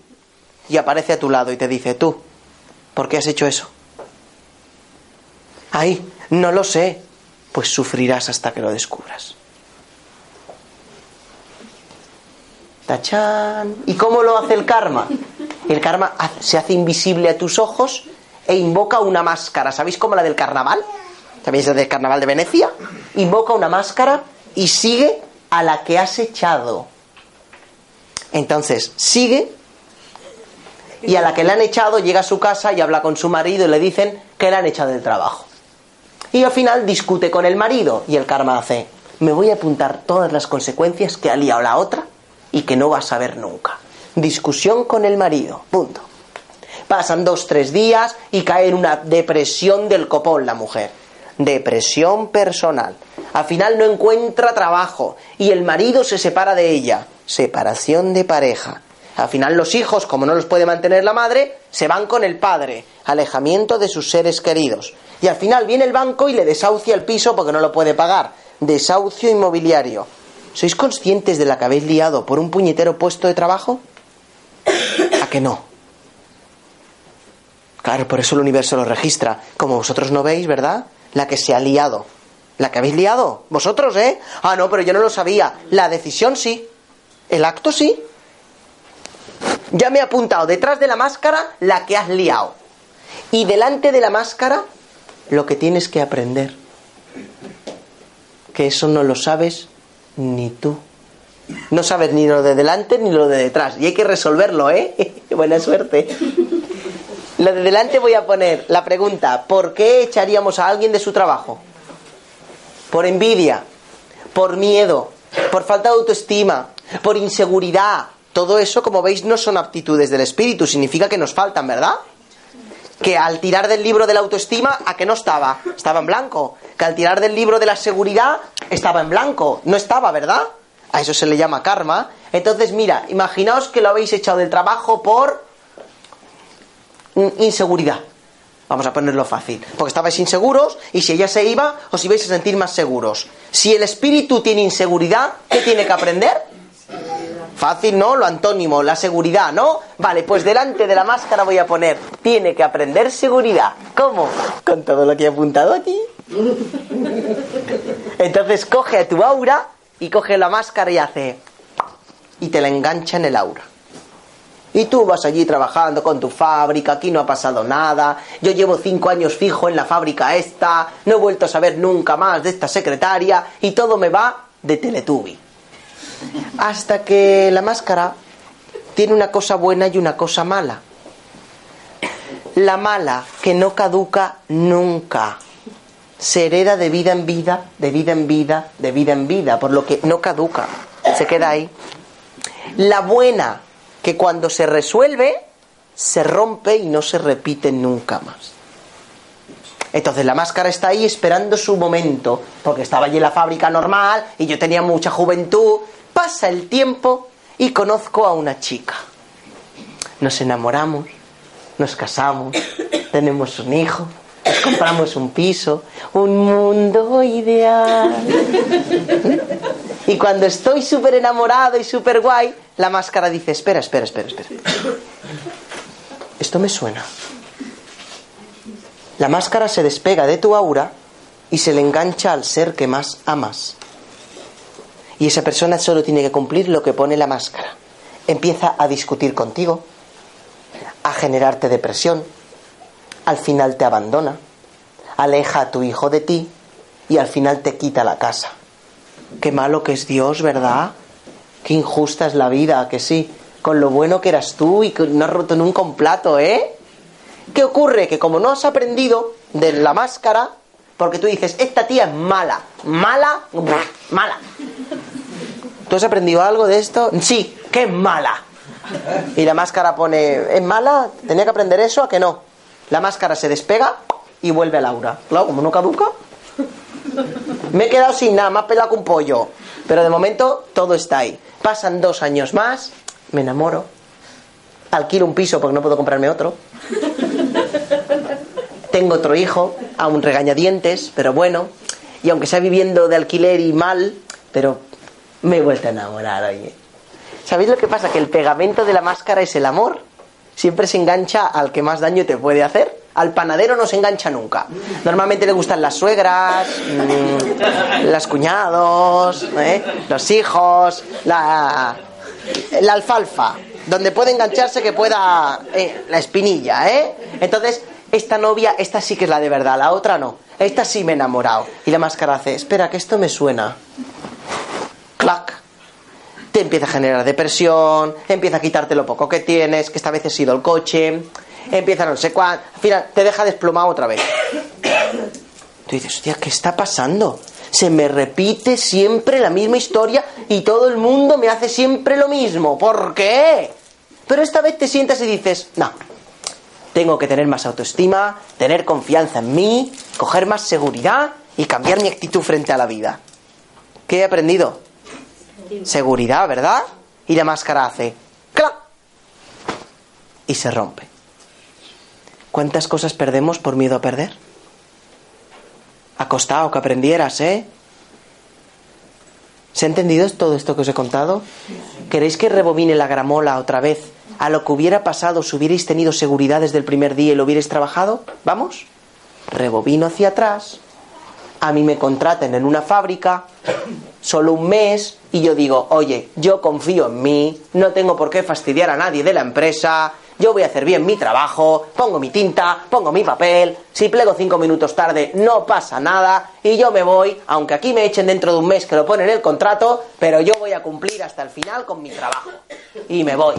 Y aparece a tu lado y te dice, tú, ¿por qué has hecho eso? Ay, no lo sé. Pues sufrirás hasta que lo descubras. ¡Tachán! ¿Y cómo lo hace el karma? El karma se hace invisible a tus ojos e invoca una máscara. ¿Sabéis cómo la del carnaval? ¿Sabéis la del carnaval de Venecia? Invoca una máscara y sigue a la que has echado. Entonces, sigue y a la que le han echado llega a su casa y habla con su marido y le dicen que le han echado del trabajo. Y al final discute con el marido y el karma hace, me voy a apuntar todas las consecuencias que ha liado la otra y que no vas a ver nunca. Discusión con el marido, punto. Pasan dos, tres días y cae en una depresión del copón la mujer. Depresión personal. Al final no encuentra trabajo y el marido se separa de ella. Separación de pareja. Al final los hijos, como no los puede mantener la madre, se van con el padre. Alejamiento de sus seres queridos. Y al final viene el banco y le desahucia el piso porque no lo puede pagar. Desahucio inmobiliario. ¿Sois conscientes de la que habéis liado por un puñetero puesto de trabajo? ¿A que no? Claro, por eso el universo lo registra. Como vosotros no veis, ¿verdad? La que se ha liado. La que habéis liado. Vosotros, ¿eh? Ah, no, pero yo no lo sabía. La decisión sí. El acto sí. Ya me he apuntado detrás de la máscara la que has liado. Y delante de la máscara lo que tienes que aprender. Que eso no lo sabes ni tú. No sabes ni lo de delante ni lo de detrás. Y hay que resolverlo, ¿eh? Buena suerte. Lo de delante voy a poner la pregunta, ¿por qué echaríamos a alguien de su trabajo? Por envidia, por miedo, por falta de autoestima, por inseguridad. Todo eso, como veis, no son aptitudes del espíritu, significa que nos faltan, ¿verdad? que al tirar del libro de la autoestima, ¿a que no estaba? Estaba en blanco. Que al tirar del libro de la seguridad, estaba en blanco. No estaba, ¿verdad? A eso se le llama karma. Entonces, mira, imaginaos que lo habéis echado del trabajo por inseguridad. Vamos a ponerlo fácil. Porque estabais inseguros y si ella se iba, os ibais a sentir más seguros. Si el espíritu tiene inseguridad, ¿qué tiene que aprender? Fácil, ¿no? Lo antónimo, la seguridad, ¿no? Vale, pues delante de la máscara voy a poner, tiene que aprender seguridad. ¿Cómo? Con todo lo que he apuntado aquí. Entonces coge a tu aura y coge la máscara y hace... Y te la engancha en el aura. Y tú vas allí trabajando con tu fábrica, aquí no ha pasado nada, yo llevo cinco años fijo en la fábrica esta, no he vuelto a saber nunca más de esta secretaria y todo me va de Teletubi. Hasta que la máscara tiene una cosa buena y una cosa mala. La mala, que no caduca nunca. Se hereda de vida en vida, de vida en vida, de vida en vida, por lo que no caduca. Se queda ahí. La buena, que cuando se resuelve, se rompe y no se repite nunca más. Entonces la máscara está ahí esperando su momento, porque estaba allí en la fábrica normal y yo tenía mucha juventud. Pasa el tiempo y conozco a una chica. Nos enamoramos, nos casamos, tenemos un hijo, nos compramos un piso, un mundo ideal. Y cuando estoy súper enamorado y súper guay, la máscara dice, espera, espera, espera, espera. Esto me suena. La máscara se despega de tu aura y se le engancha al ser que más amas. Y esa persona solo tiene que cumplir lo que pone la máscara. Empieza a discutir contigo, a generarte depresión, al final te abandona, aleja a tu hijo de ti y al final te quita la casa. Qué malo que es Dios, ¿verdad? Qué injusta es la vida, que sí. Con lo bueno que eras tú y que no has roto nunca un plato, ¿eh? ¿Qué ocurre? Que como no has aprendido de la máscara, porque tú dices, esta tía es mala, mala, mala. ¿Tú has aprendido algo de esto? Sí, que es mala. Y la máscara pone, ¿es mala? ¿Tenía que aprender eso? ¿A que no? La máscara se despega y vuelve al aura. Claro, como no caduca. Me he quedado sin nada, más pelado que un pollo. Pero de momento todo está ahí. Pasan dos años más, me enamoro, alquilo un piso porque no puedo comprarme otro. Tengo otro hijo, aún regañadientes, pero bueno. Y aunque sea viviendo de alquiler y mal, pero me he vuelto a enamorar, oye. ¿Sabéis lo que pasa? Que el pegamento de la máscara es el amor. Siempre se engancha al que más daño te puede hacer. Al panadero no se engancha nunca. Normalmente le gustan las suegras, mmm, las cuñados, ¿eh? los hijos, la, alfalfa, donde puede engancharse que pueda eh, la espinilla, ¿eh? Entonces, esta novia, esta sí que es la de verdad, la otra no. Esta sí me he enamorado. Y la máscara hace, espera, que esto me suena. Clac. Te empieza a generar depresión, empieza a quitarte lo poco que tienes, que esta vez ha sido el coche, empieza no sé cuánto, al final te deja desplomado otra vez. Tú dices, hostia, ¿qué está pasando? Se me repite siempre la misma historia y todo el mundo me hace siempre lo mismo. ¿Por qué? Pero esta vez te sientas y dices, no, tengo que tener más autoestima, tener confianza en mí, coger más seguridad y cambiar mi actitud frente a la vida. ¿Qué he aprendido? Seguridad, ¿verdad? Y la máscara hace ¡clac! y se rompe. ¿Cuántas cosas perdemos por miedo a perder? Ha costado que aprendieras, ¿eh? ¿Se ha entendido todo esto que os he contado? ¿Queréis que rebobine la gramola otra vez a lo que hubiera pasado si hubierais tenido seguridad desde el primer día y lo hubierais trabajado? ¿Vamos? Rebobino hacia atrás. A mí me contraten en una fábrica, solo un mes, y yo digo, oye, yo confío en mí, no tengo por qué fastidiar a nadie de la empresa, yo voy a hacer bien mi trabajo, pongo mi tinta, pongo mi papel, si plego cinco minutos tarde no pasa nada y yo me voy, aunque aquí me echen dentro de un mes que lo ponen en el contrato, pero yo voy a cumplir hasta el final con mi trabajo. Y me voy.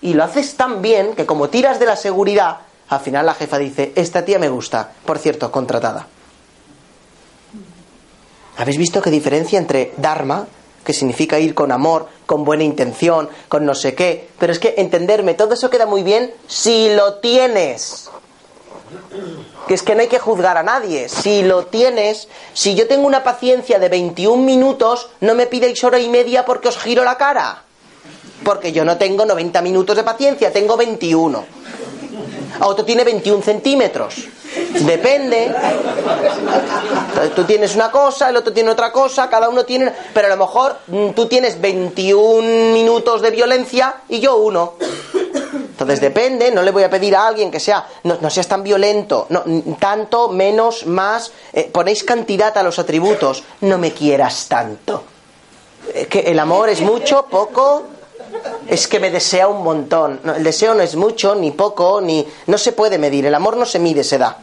Y lo haces tan bien que como tiras de la seguridad, al final la jefa dice, esta tía me gusta, por cierto, contratada. ¿Habéis visto qué diferencia entre Dharma, que significa ir con amor, con buena intención, con no sé qué. Pero es que entenderme, todo eso queda muy bien si lo tienes. Que es que no hay que juzgar a nadie. Si lo tienes, si yo tengo una paciencia de 21 minutos, no me pidéis hora y media porque os giro la cara. Porque yo no tengo 90 minutos de paciencia, tengo 21. Otro tiene 21 centímetros. Depende. Tú tienes una cosa, el otro tiene otra cosa, cada uno tiene... Pero a lo mejor mm, tú tienes 21 minutos de violencia y yo uno. Entonces depende, no le voy a pedir a alguien que sea, no, seas tan violento, no, tanto, menos, más, eh, ponéis cantidad a los atributos, no me quieras tanto. Que el amor es mucho, poco, es que me desea un montón. el deseo no es mucho, ni poco, ni... No se puede medir, el amor no se mide, se da.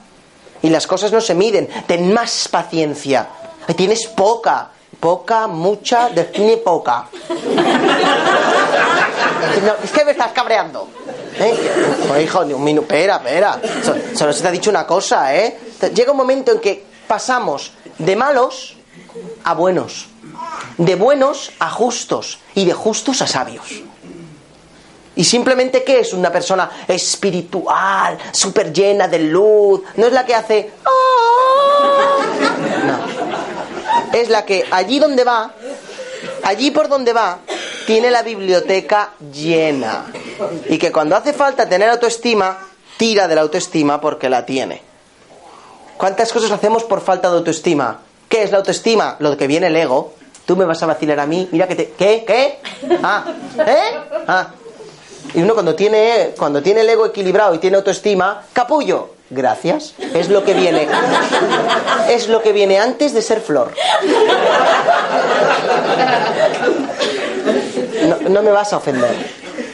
Y las cosas no se miden. Ten más paciencia. Tienes poca. Poca, mucha, define poca. es que me estás cabreando. ¿Eh? hijo, un minuto. Espera, espera. Solo se te ha dicho una cosa, ¿eh? Llega un momento en que pasamos de malos a buenos. De buenos a justos. Y de justos a sabios. Y simplemente, ¿qué es una persona espiritual, súper llena de luz? No es la que hace... ¡Ah! No. Es la que allí donde va, allí por donde va, tiene la biblioteca llena. Y que cuando hace falta tener autoestima, tira de la autoestima porque la tiene. ¿Cuántas cosas hacemos por falta de autoestima? ¿Qué es la autoestima? Lo que viene el ego. Tú me vas a vacilar a mí, mira que te... ¿Qué? ¿Qué? Ah, ¿eh? Ah, y uno cuando tiene, cuando tiene el ego equilibrado y tiene autoestima, capullo, gracias, es lo que viene. Es lo que viene antes de ser flor. No, me vas a ofender.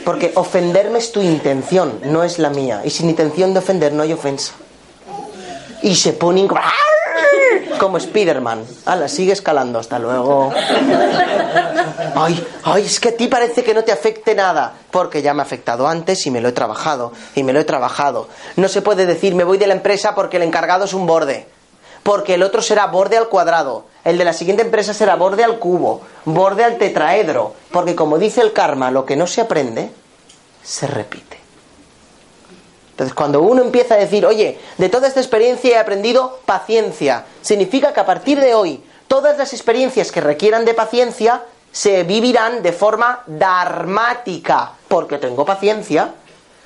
Porque ofenderme es tu intención, no es la mía. Y sin intención de ofender no hay ofensa. Y se ponen como Spiderman. Ala, sigue escalando, hasta luego. Ay, ay, es que a ti parece que no te afecte nada, porque ya me ha afectado antes y me lo he trabajado, y me lo he trabajado. No se puede decir me voy de la empresa porque el encargado es un borde, porque el otro será borde al cuadrado, el de la siguiente empresa será borde al cubo, borde al tetraedro, porque como dice el karma, lo que no se aprende, se repite. Entonces, cuando uno empieza a decir, oye, de toda esta experiencia he aprendido paciencia, significa que a partir de hoy, todas las experiencias que requieran de paciencia se vivirán de forma dharmática, porque tengo paciencia.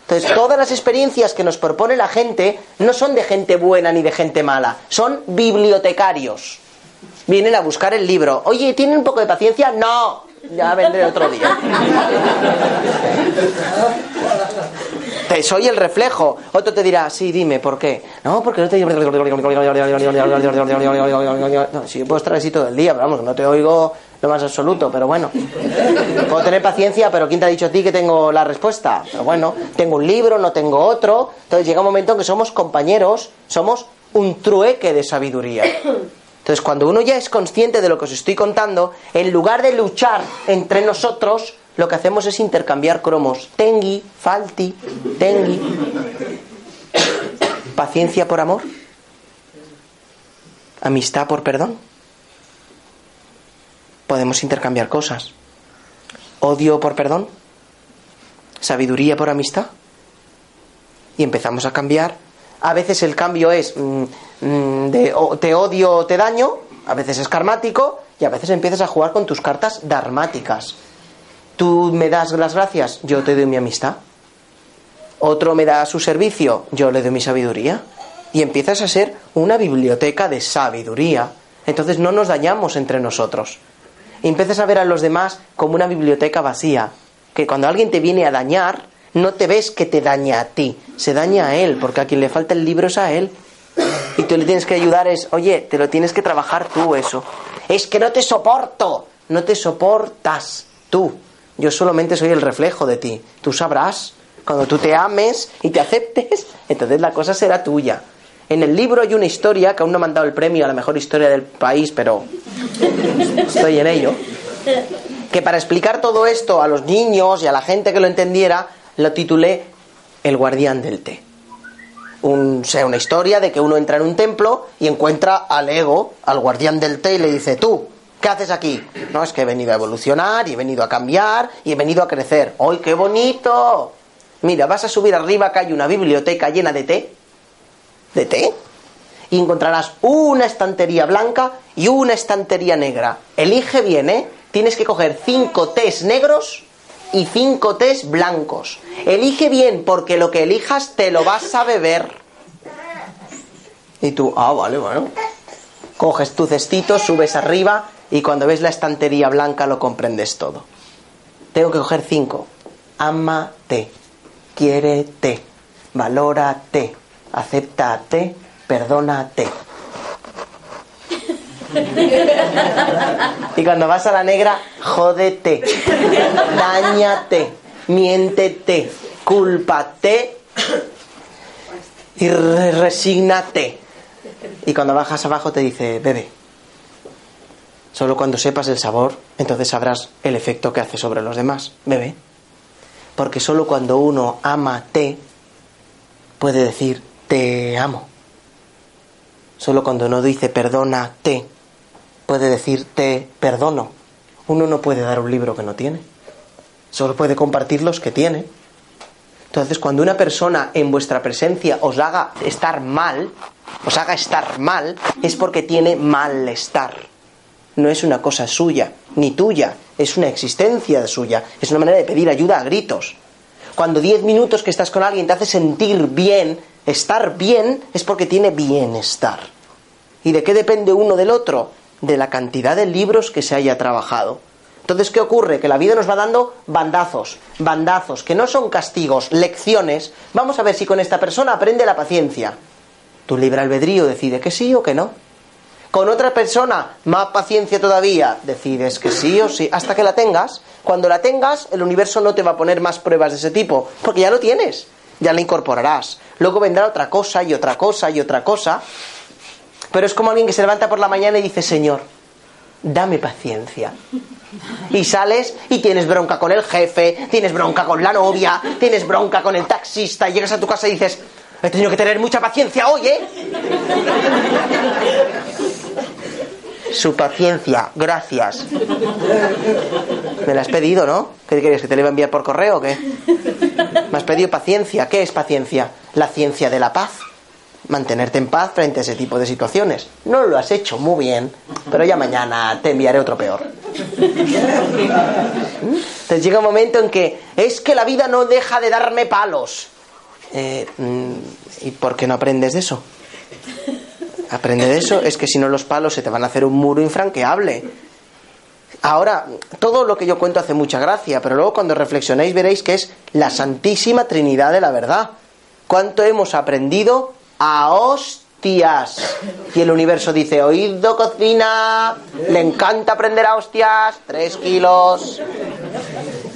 Entonces, todas las experiencias que nos propone la gente no son de gente buena ni de gente mala, son bibliotecarios. Vienen a buscar el libro. Oye, ¿tienen un poco de paciencia? No, ya vendré otro día. soy el reflejo. Otro te dirá, sí, dime, ¿por qué? No, porque no te... No, si yo puedo estar así todo el día, pero vamos, no te oigo lo más absoluto, pero bueno. Puedo tener paciencia, pero ¿quién te ha dicho a ti que tengo la respuesta? Pero bueno, tengo un libro, no tengo otro. Entonces llega un momento en que somos compañeros, somos un trueque de sabiduría. Entonces, cuando uno ya es consciente de lo que os estoy contando, en lugar de luchar entre nosotros, lo que hacemos es intercambiar cromos. Tengi, falti, tengi. Paciencia por amor. Amistad por perdón. Podemos intercambiar cosas. Odio por perdón. Sabiduría por amistad. Y empezamos a cambiar. A veces el cambio es mm, mm, de te odio o te daño. A veces es karmático. Y a veces empiezas a jugar con tus cartas dharmáticas Tú me das las gracias, yo te doy mi amistad. Otro me da su servicio, yo le doy mi sabiduría. Y empiezas a ser una biblioteca de sabiduría. Entonces no nos dañamos entre nosotros. Y empiezas a ver a los demás como una biblioteca vacía. Que cuando alguien te viene a dañar, no te ves que te daña a ti, se daña a él, porque a quien le falta el libro es a él. Y tú le tienes que ayudar es, oye, te lo tienes que trabajar tú eso. Es que no te soporto, no te soportas tú. Yo solamente soy el reflejo de ti. Tú sabrás. Cuando tú te ames y te aceptes, entonces la cosa será tuya. En el libro hay una historia que aún no me han dado el premio a la mejor historia del país, pero estoy en ello. Que para explicar todo esto a los niños y a la gente que lo entendiera, lo titulé El guardián del té. Un, sea, una historia de que uno entra en un templo y encuentra al ego, al guardián del té, y le dice, tú, ¿Qué haces aquí? No, es que he venido a evolucionar y he venido a cambiar y he venido a crecer. ¡Ay, qué bonito! Mira, vas a subir arriba que hay una biblioteca llena de té. de té y encontrarás una estantería blanca y una estantería negra. Elige bien, ¿eh? Tienes que coger cinco tés negros y cinco tés blancos. Elige bien porque lo que elijas te lo vas a beber. Y tú, ah, vale, bueno. Coges tu cestito, subes arriba y cuando ves la estantería blanca lo comprendes todo. Tengo que coger cinco. Amate, quiérete, valórate, acéptate, perdónate. Y cuando vas a la negra, jódete, dañate, miéntete, cúlpate y re- resígnate. Y cuando bajas abajo te dice, bebe. Solo cuando sepas el sabor, entonces sabrás el efecto que hace sobre los demás. Bebe. Porque solo cuando uno ama te, puede decir te amo. Solo cuando uno dice perdónate, puede decir te perdono. Uno no puede dar un libro que no tiene. Solo puede compartir los que tiene. Entonces, cuando una persona en vuestra presencia os haga estar mal, os haga estar mal, es porque tiene malestar. No es una cosa suya, ni tuya, es una existencia suya, es una manera de pedir ayuda a gritos. Cuando diez minutos que estás con alguien te hace sentir bien, estar bien, es porque tiene bienestar. ¿Y de qué depende uno del otro? De la cantidad de libros que se haya trabajado. Entonces, ¿qué ocurre? Que la vida nos va dando bandazos, bandazos, que no son castigos, lecciones. Vamos a ver si con esta persona aprende la paciencia. Tu libre albedrío decide que sí o que no. Con otra persona, más paciencia todavía, decides que sí o sí, hasta que la tengas. Cuando la tengas, el universo no te va a poner más pruebas de ese tipo, porque ya lo tienes, ya la incorporarás. Luego vendrá otra cosa y otra cosa y otra cosa. Pero es como alguien que se levanta por la mañana y dice, Señor, dame paciencia. Y sales y tienes bronca con el jefe, tienes bronca con la novia, tienes bronca con el taxista, y llegas a tu casa y dices, he tenido que tener mucha paciencia hoy, ¿eh? Su paciencia, gracias. Me la has pedido, ¿no? ¿Qué querías? ¿Que te la iba a enviar por correo o qué? Me has pedido paciencia. ¿Qué es paciencia? La ciencia de la paz. Mantenerte en paz frente a ese tipo de situaciones. No lo has hecho muy bien, pero ya mañana te enviaré otro peor. Entonces llega un momento en que es que la vida no deja de darme palos. Eh, mm, ¿Y por qué no aprendes de eso? Aprende de eso, es que si no los palos se te van a hacer un muro infranqueable. Ahora, todo lo que yo cuento hace mucha gracia, pero luego cuando reflexionéis veréis que es la Santísima Trinidad de la verdad. ¿Cuánto hemos aprendido a hostias? Y el universo dice, oído cocina, le encanta aprender a hostias, tres kilos.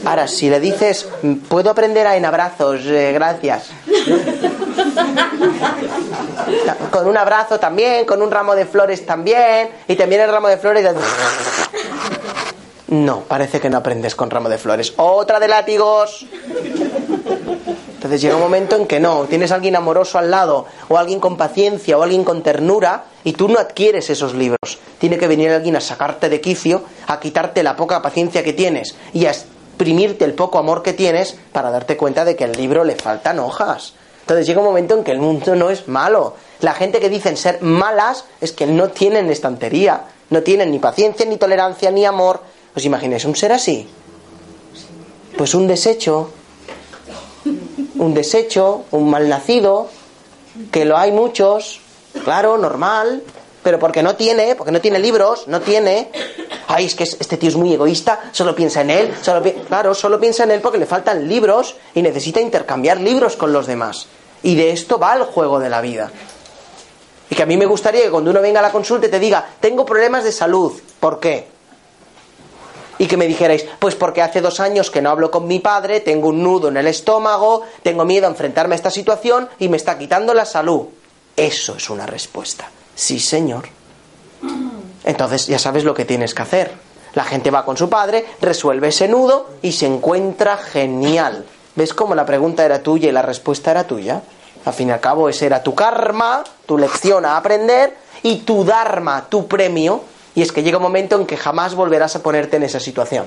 Ahora, si le dices, puedo aprender a en abrazos, eh, gracias. Con un abrazo también, con un ramo de flores también, y también el ramo de flores. No, parece que no aprendes con ramo de flores. Otra de látigos. Entonces llega un momento en que no, tienes a alguien amoroso al lado, o alguien con paciencia, o alguien con ternura, y tú no adquieres esos libros. Tiene que venir alguien a sacarte de quicio, a quitarte la poca paciencia que tienes y a exprimirte el poco amor que tienes para darte cuenta de que al libro le faltan hojas. Entonces llega un momento en que el mundo no es malo. La gente que dicen ser malas es que no tienen estantería, no tienen ni paciencia, ni tolerancia, ni amor. ¿Os imagináis un ser así? Pues un desecho, un desecho, un malnacido, que lo hay muchos, claro, normal, pero porque no tiene, porque no tiene libros, no tiene. Ay, es que este tío es muy egoísta, solo piensa en él, claro, solo piensa en él porque le faltan libros y necesita intercambiar libros con los demás. Y de esto va el juego de la vida. Y que a mí me gustaría que cuando uno venga a la consulta y te diga, tengo problemas de salud, ¿por qué? Y que me dijerais, pues porque hace dos años que no hablo con mi padre, tengo un nudo en el estómago, tengo miedo a enfrentarme a esta situación y me está quitando la salud. Eso es una respuesta. Sí, señor. Entonces ya sabes lo que tienes que hacer. La gente va con su padre, resuelve ese nudo y se encuentra genial. ¿Ves cómo la pregunta era tuya y la respuesta era tuya? Al fin y al cabo, ese era tu karma, tu lección a aprender y tu dharma, tu premio. Y es que llega un momento en que jamás volverás a ponerte en esa situación.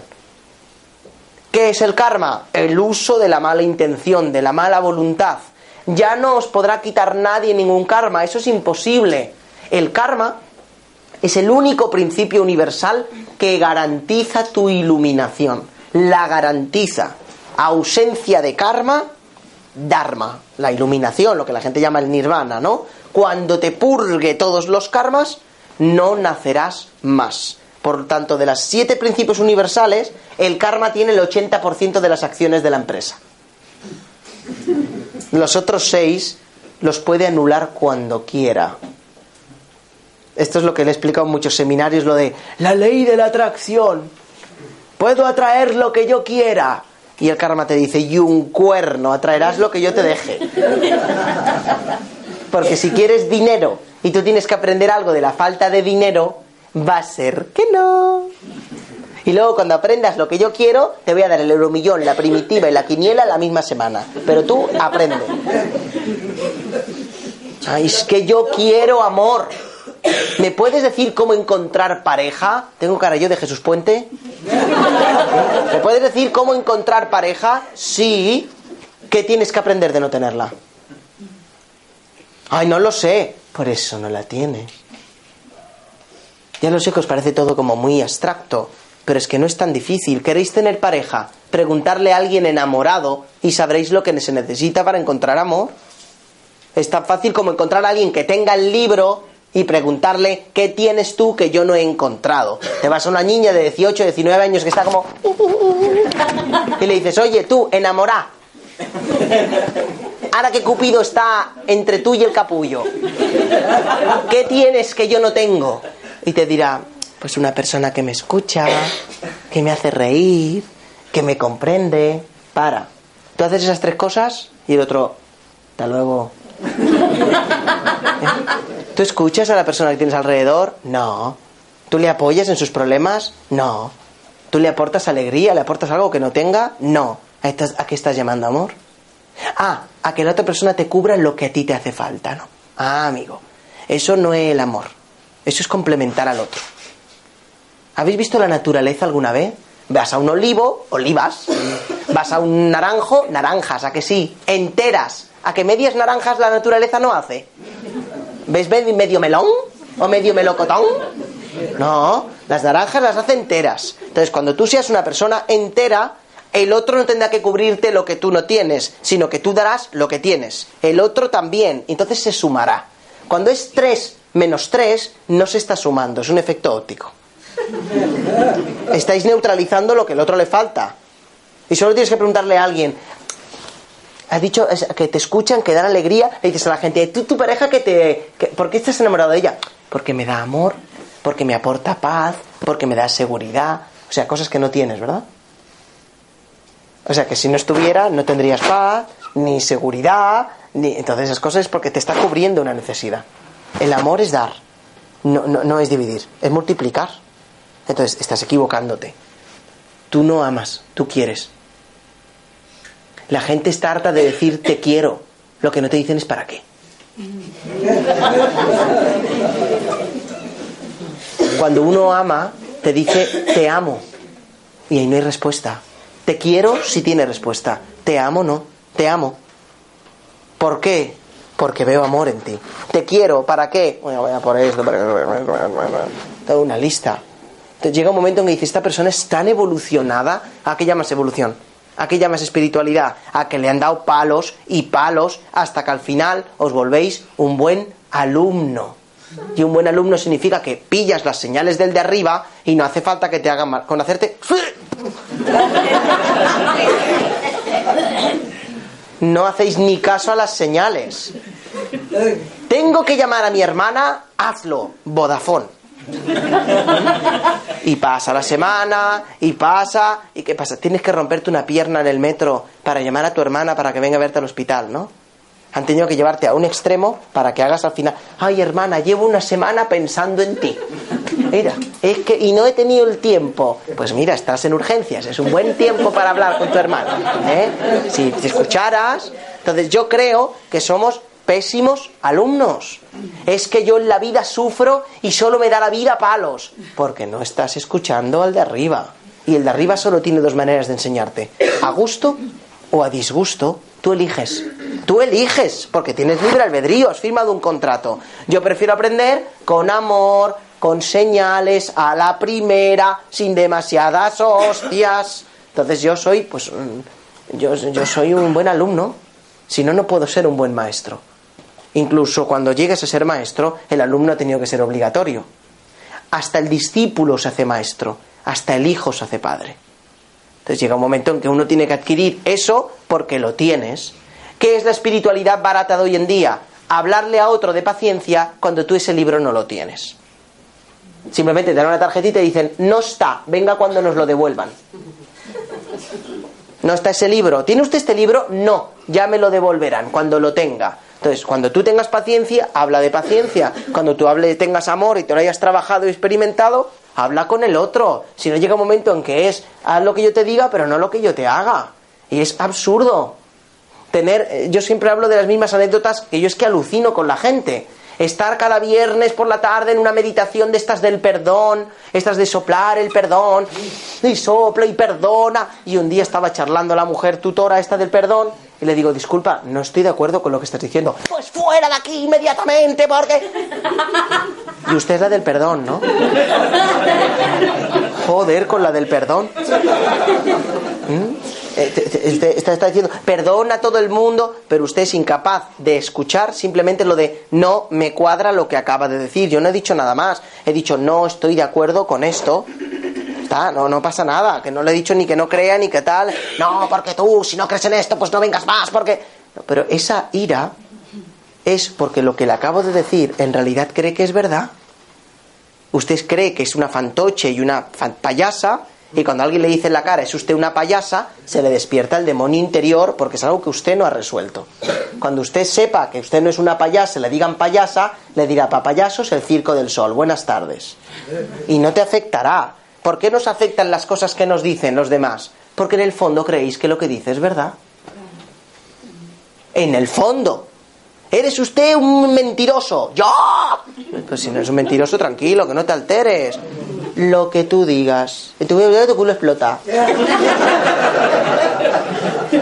¿Qué es el karma? El uso de la mala intención, de la mala voluntad. ya no os podrá quitar nadie ningún karma. Eso es imposible. El karma es el único principio universal que garantiza tu iluminación. La garantiza. Ausencia de karma, dharma, la iluminación, lo que la gente llama el nirvana, ¿no? Cuando te purgue todos los karmas, no nacerás más. Por tanto, de las siete principios universales, el karma tiene el 80% de las acciones de la empresa. Los otros seis los puede anular cuando quiera. Esto es lo que le he explicado en muchos seminarios, lo de la ley de la atracción. Puedo atraer lo que yo quiera. Y el karma te dice, y un cuerno, atraerás lo que yo te deje. Porque si quieres dinero y tú tienes que aprender algo de la falta de dinero, va a ser que no. Y luego cuando aprendas lo que yo quiero, te voy a dar el euromillón, la primitiva y la quiniela la misma semana. Pero tú aprende. Ay, es que yo quiero amor. ¿Me puedes decir cómo encontrar pareja? ¿Tengo cara yo de Jesús Puente? ¿Me puedes decir cómo encontrar pareja? Sí. ¿Qué tienes que aprender de no tenerla? Ay, no lo sé. Por eso no la tienes. Ya lo sé que os parece todo como muy abstracto, pero es que no es tan difícil. ¿Queréis tener pareja? Preguntarle a alguien enamorado y sabréis lo que se necesita para encontrar amor. Es tan fácil como encontrar a alguien que tenga el libro y preguntarle qué tienes tú que yo no he encontrado. Te vas a una niña de 18, 19 años que está como... Y le dices, oye, tú, enamorá. Ahora que Cupido está entre tú y el capullo, ¿qué tienes que yo no tengo? Y te dirá, pues una persona que me escucha, que me hace reír, que me comprende. Para. Tú haces esas tres cosas y el otro, hasta luego. ¿Tú escuchas a la persona que tienes alrededor? No. ¿Tú le apoyas en sus problemas? No. ¿Tú le aportas alegría? ¿Le aportas algo que no tenga? No. ¿A qué estás llamando amor? Ah, a que la otra persona te cubra lo que a ti te hace falta, ¿no? Ah, amigo. Eso no es el amor. Eso es complementar al otro. ¿Habéis visto la naturaleza alguna vez? Vas a un olivo, olivas. Vas a un naranjo, naranjas, ¿a que sí? Enteras. ¿A que medias naranjas la naturaleza no hace? ¿Ves medio melón? ¿O medio melocotón? No, las naranjas las hace enteras. Entonces, cuando tú seas una persona entera, el otro no tendrá que cubrirte lo que tú no tienes, sino que tú darás lo que tienes. El otro también. Entonces se sumará. Cuando es 3 menos 3, no se está sumando, es un efecto óptico. Estáis neutralizando lo que el otro le falta. Y solo tienes que preguntarle a alguien, has dicho que te escuchan, que dan alegría, le dices a la gente, ¿tú tu pareja que te... ¿Por qué estás enamorado de ella? Porque me da amor, porque me aporta paz, porque me da seguridad, o sea, cosas que no tienes, ¿verdad? O sea, que si no estuviera, no tendrías paz, ni seguridad, ni... Entonces esas cosas es porque te está cubriendo una necesidad. El amor es dar, no, no, no es dividir, es multiplicar. Entonces estás equivocándote. Tú no amas, tú quieres. La gente está harta de decir te quiero. Lo que no te dicen es para qué. Cuando uno ama, te dice te amo. Y ahí no hay respuesta. Te quiero si tiene respuesta. Te amo no. Te amo. ¿Por qué? Porque veo amor en ti. Te quiero. ¿Para qué? Bueno, voy a por esto. Toda una lista. Llega un momento en que dice, esta persona es tan evolucionada. ¿A qué llamas evolución? ¿A qué llamas espiritualidad? A que le han dado palos y palos hasta que al final os volvéis un buen alumno. Y un buen alumno significa que pillas las señales del de arriba y no hace falta que te hagan mal. Con hacerte... No hacéis ni caso a las señales. Tengo que llamar a mi hermana, hazlo, Vodafone. Y pasa la semana, y pasa, ¿y qué pasa? Tienes que romperte una pierna en el metro para llamar a tu hermana para que venga a verte al hospital, ¿no? Han tenido que llevarte a un extremo para que hagas al final, ay hermana, llevo una semana pensando en ti. Mira, es que, y no he tenido el tiempo. Pues mira, estás en urgencias, es un buen tiempo para hablar con tu hermano. ¿eh? Si te escucharas, entonces yo creo que somos pésimos alumnos. Es que yo en la vida sufro y solo me da la vida palos. Porque no estás escuchando al de arriba. Y el de arriba solo tiene dos maneras de enseñarte. A gusto o a disgusto. Tú eliges. Tú eliges, porque tienes libre albedrío, has firmado un contrato. Yo prefiero aprender con amor, con señales, a la primera, sin demasiadas hostias. Entonces yo soy, pues, yo, yo soy un buen alumno. Si no, no puedo ser un buen maestro. Incluso cuando llegues a ser maestro, el alumno ha tenido que ser obligatorio. Hasta el discípulo se hace maestro, hasta el hijo se hace padre. Entonces llega un momento en que uno tiene que adquirir eso porque lo tienes. ¿Qué es la espiritualidad barata de hoy en día? Hablarle a otro de paciencia cuando tú ese libro no lo tienes. Simplemente te dan una tarjetita y dicen, no está, venga cuando nos lo devuelvan. No está ese libro. ¿Tiene usted este libro? No, ya me lo devolverán cuando lo tenga. Entonces, cuando tú tengas paciencia, habla de paciencia. Cuando tú hable, tengas amor y te lo hayas trabajado y experimentado, habla con el otro. Si no llega un momento en que es, haz lo que yo te diga, pero no lo que yo te haga. Y es absurdo. Tener, eh, yo siempre hablo de las mismas anécdotas que yo es que alucino con la gente estar cada viernes por la tarde en una meditación de estas del perdón, estas de soplar el perdón, y sopla y perdona. Y un día estaba charlando la mujer tutora esta del perdón y le digo, disculpa, no estoy de acuerdo con lo que estás diciendo. Pues fuera de aquí inmediatamente, porque... Y usted es la del perdón, ¿no? Joder, con la del perdón. ¿Mm? Eh, está, diciendo, perdona a todo el mundo, pero usted es incapaz de escuchar simplemente lo de no me cuadra lo que acaba de decir. Yo no he dicho nada más. He dicho no estoy de acuerdo con esto. No, no pasa nada. Que no le he dicho ni que no crea ni que tal. No, porque tú, si no crees en esto, pues no vengas más, porque. pero esa ira es porque lo que le acabo de decir en realidad cree que es verdad. Usted cree que es una fantoche y una payasa y cuando alguien le dice en la cara, es usted una payasa, se le despierta el demonio interior porque es algo que usted no ha resuelto. Cuando usted sepa que usted no es una payasa, le digan payasa, le dirá, papayasos, el circo del sol, buenas tardes. Y no te afectará. ¿Por qué nos afectan las cosas que nos dicen los demás? Porque en el fondo creéis que lo que dice es verdad. En el fondo. ¿Eres usted un mentiroso? ¡Yo! Pues si no eres un mentiroso, tranquilo, que no te alteres lo que tú digas. Y tu, tu culo explota.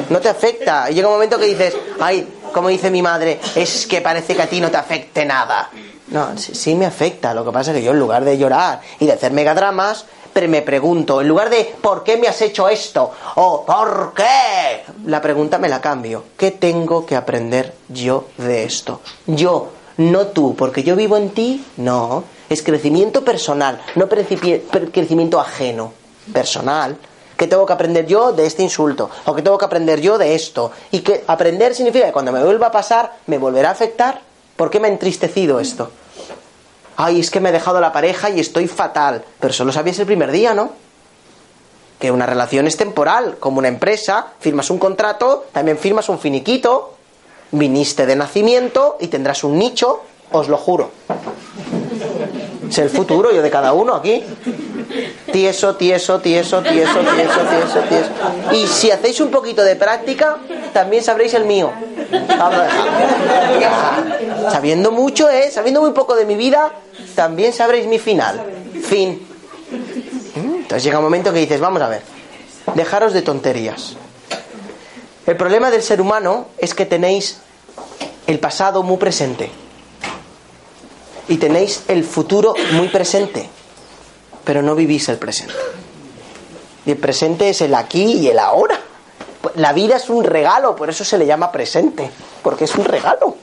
No te afecta. Y llega un momento que dices, ay, como dice mi madre, es que parece que a ti no te afecte nada. No, sí, me afecta. Lo que pasa es que yo en lugar de llorar y de hacer megadramas, pero me pregunto, en lugar de ¿por qué me has hecho esto? o ¿por qué? La pregunta me la cambio. ¿Qué tengo que aprender yo de esto? Yo, no tú, porque yo vivo en ti, no es crecimiento personal, no crecimiento ajeno, personal. ¿Qué tengo que aprender yo de este insulto? ¿O qué tengo que aprender yo de esto? Y que aprender significa que cuando me vuelva a pasar, me volverá a afectar. ¿Por qué me ha entristecido esto? Ay, es que me he dejado la pareja y estoy fatal. Pero solo sabías el primer día, ¿no? Que una relación es temporal. Como una empresa, firmas un contrato, también firmas un finiquito. Viniste de nacimiento y tendrás un nicho, os lo juro. Es el futuro yo de cada uno aquí. Tieso, tieso, tieso, tieso, tieso, tieso, tieso. Y si hacéis un poquito de práctica, también sabréis el mío. Sabiendo mucho, ¿eh? Sabiendo muy poco de mi vida, también sabréis mi final. Fin. Entonces llega un momento que dices, vamos a ver, dejaros de tonterías. El problema del ser humano es que tenéis el pasado muy presente y tenéis el futuro muy presente, pero no vivís el presente. Y el presente es el aquí y el ahora. La vida es un regalo, por eso se le llama presente, porque es un regalo.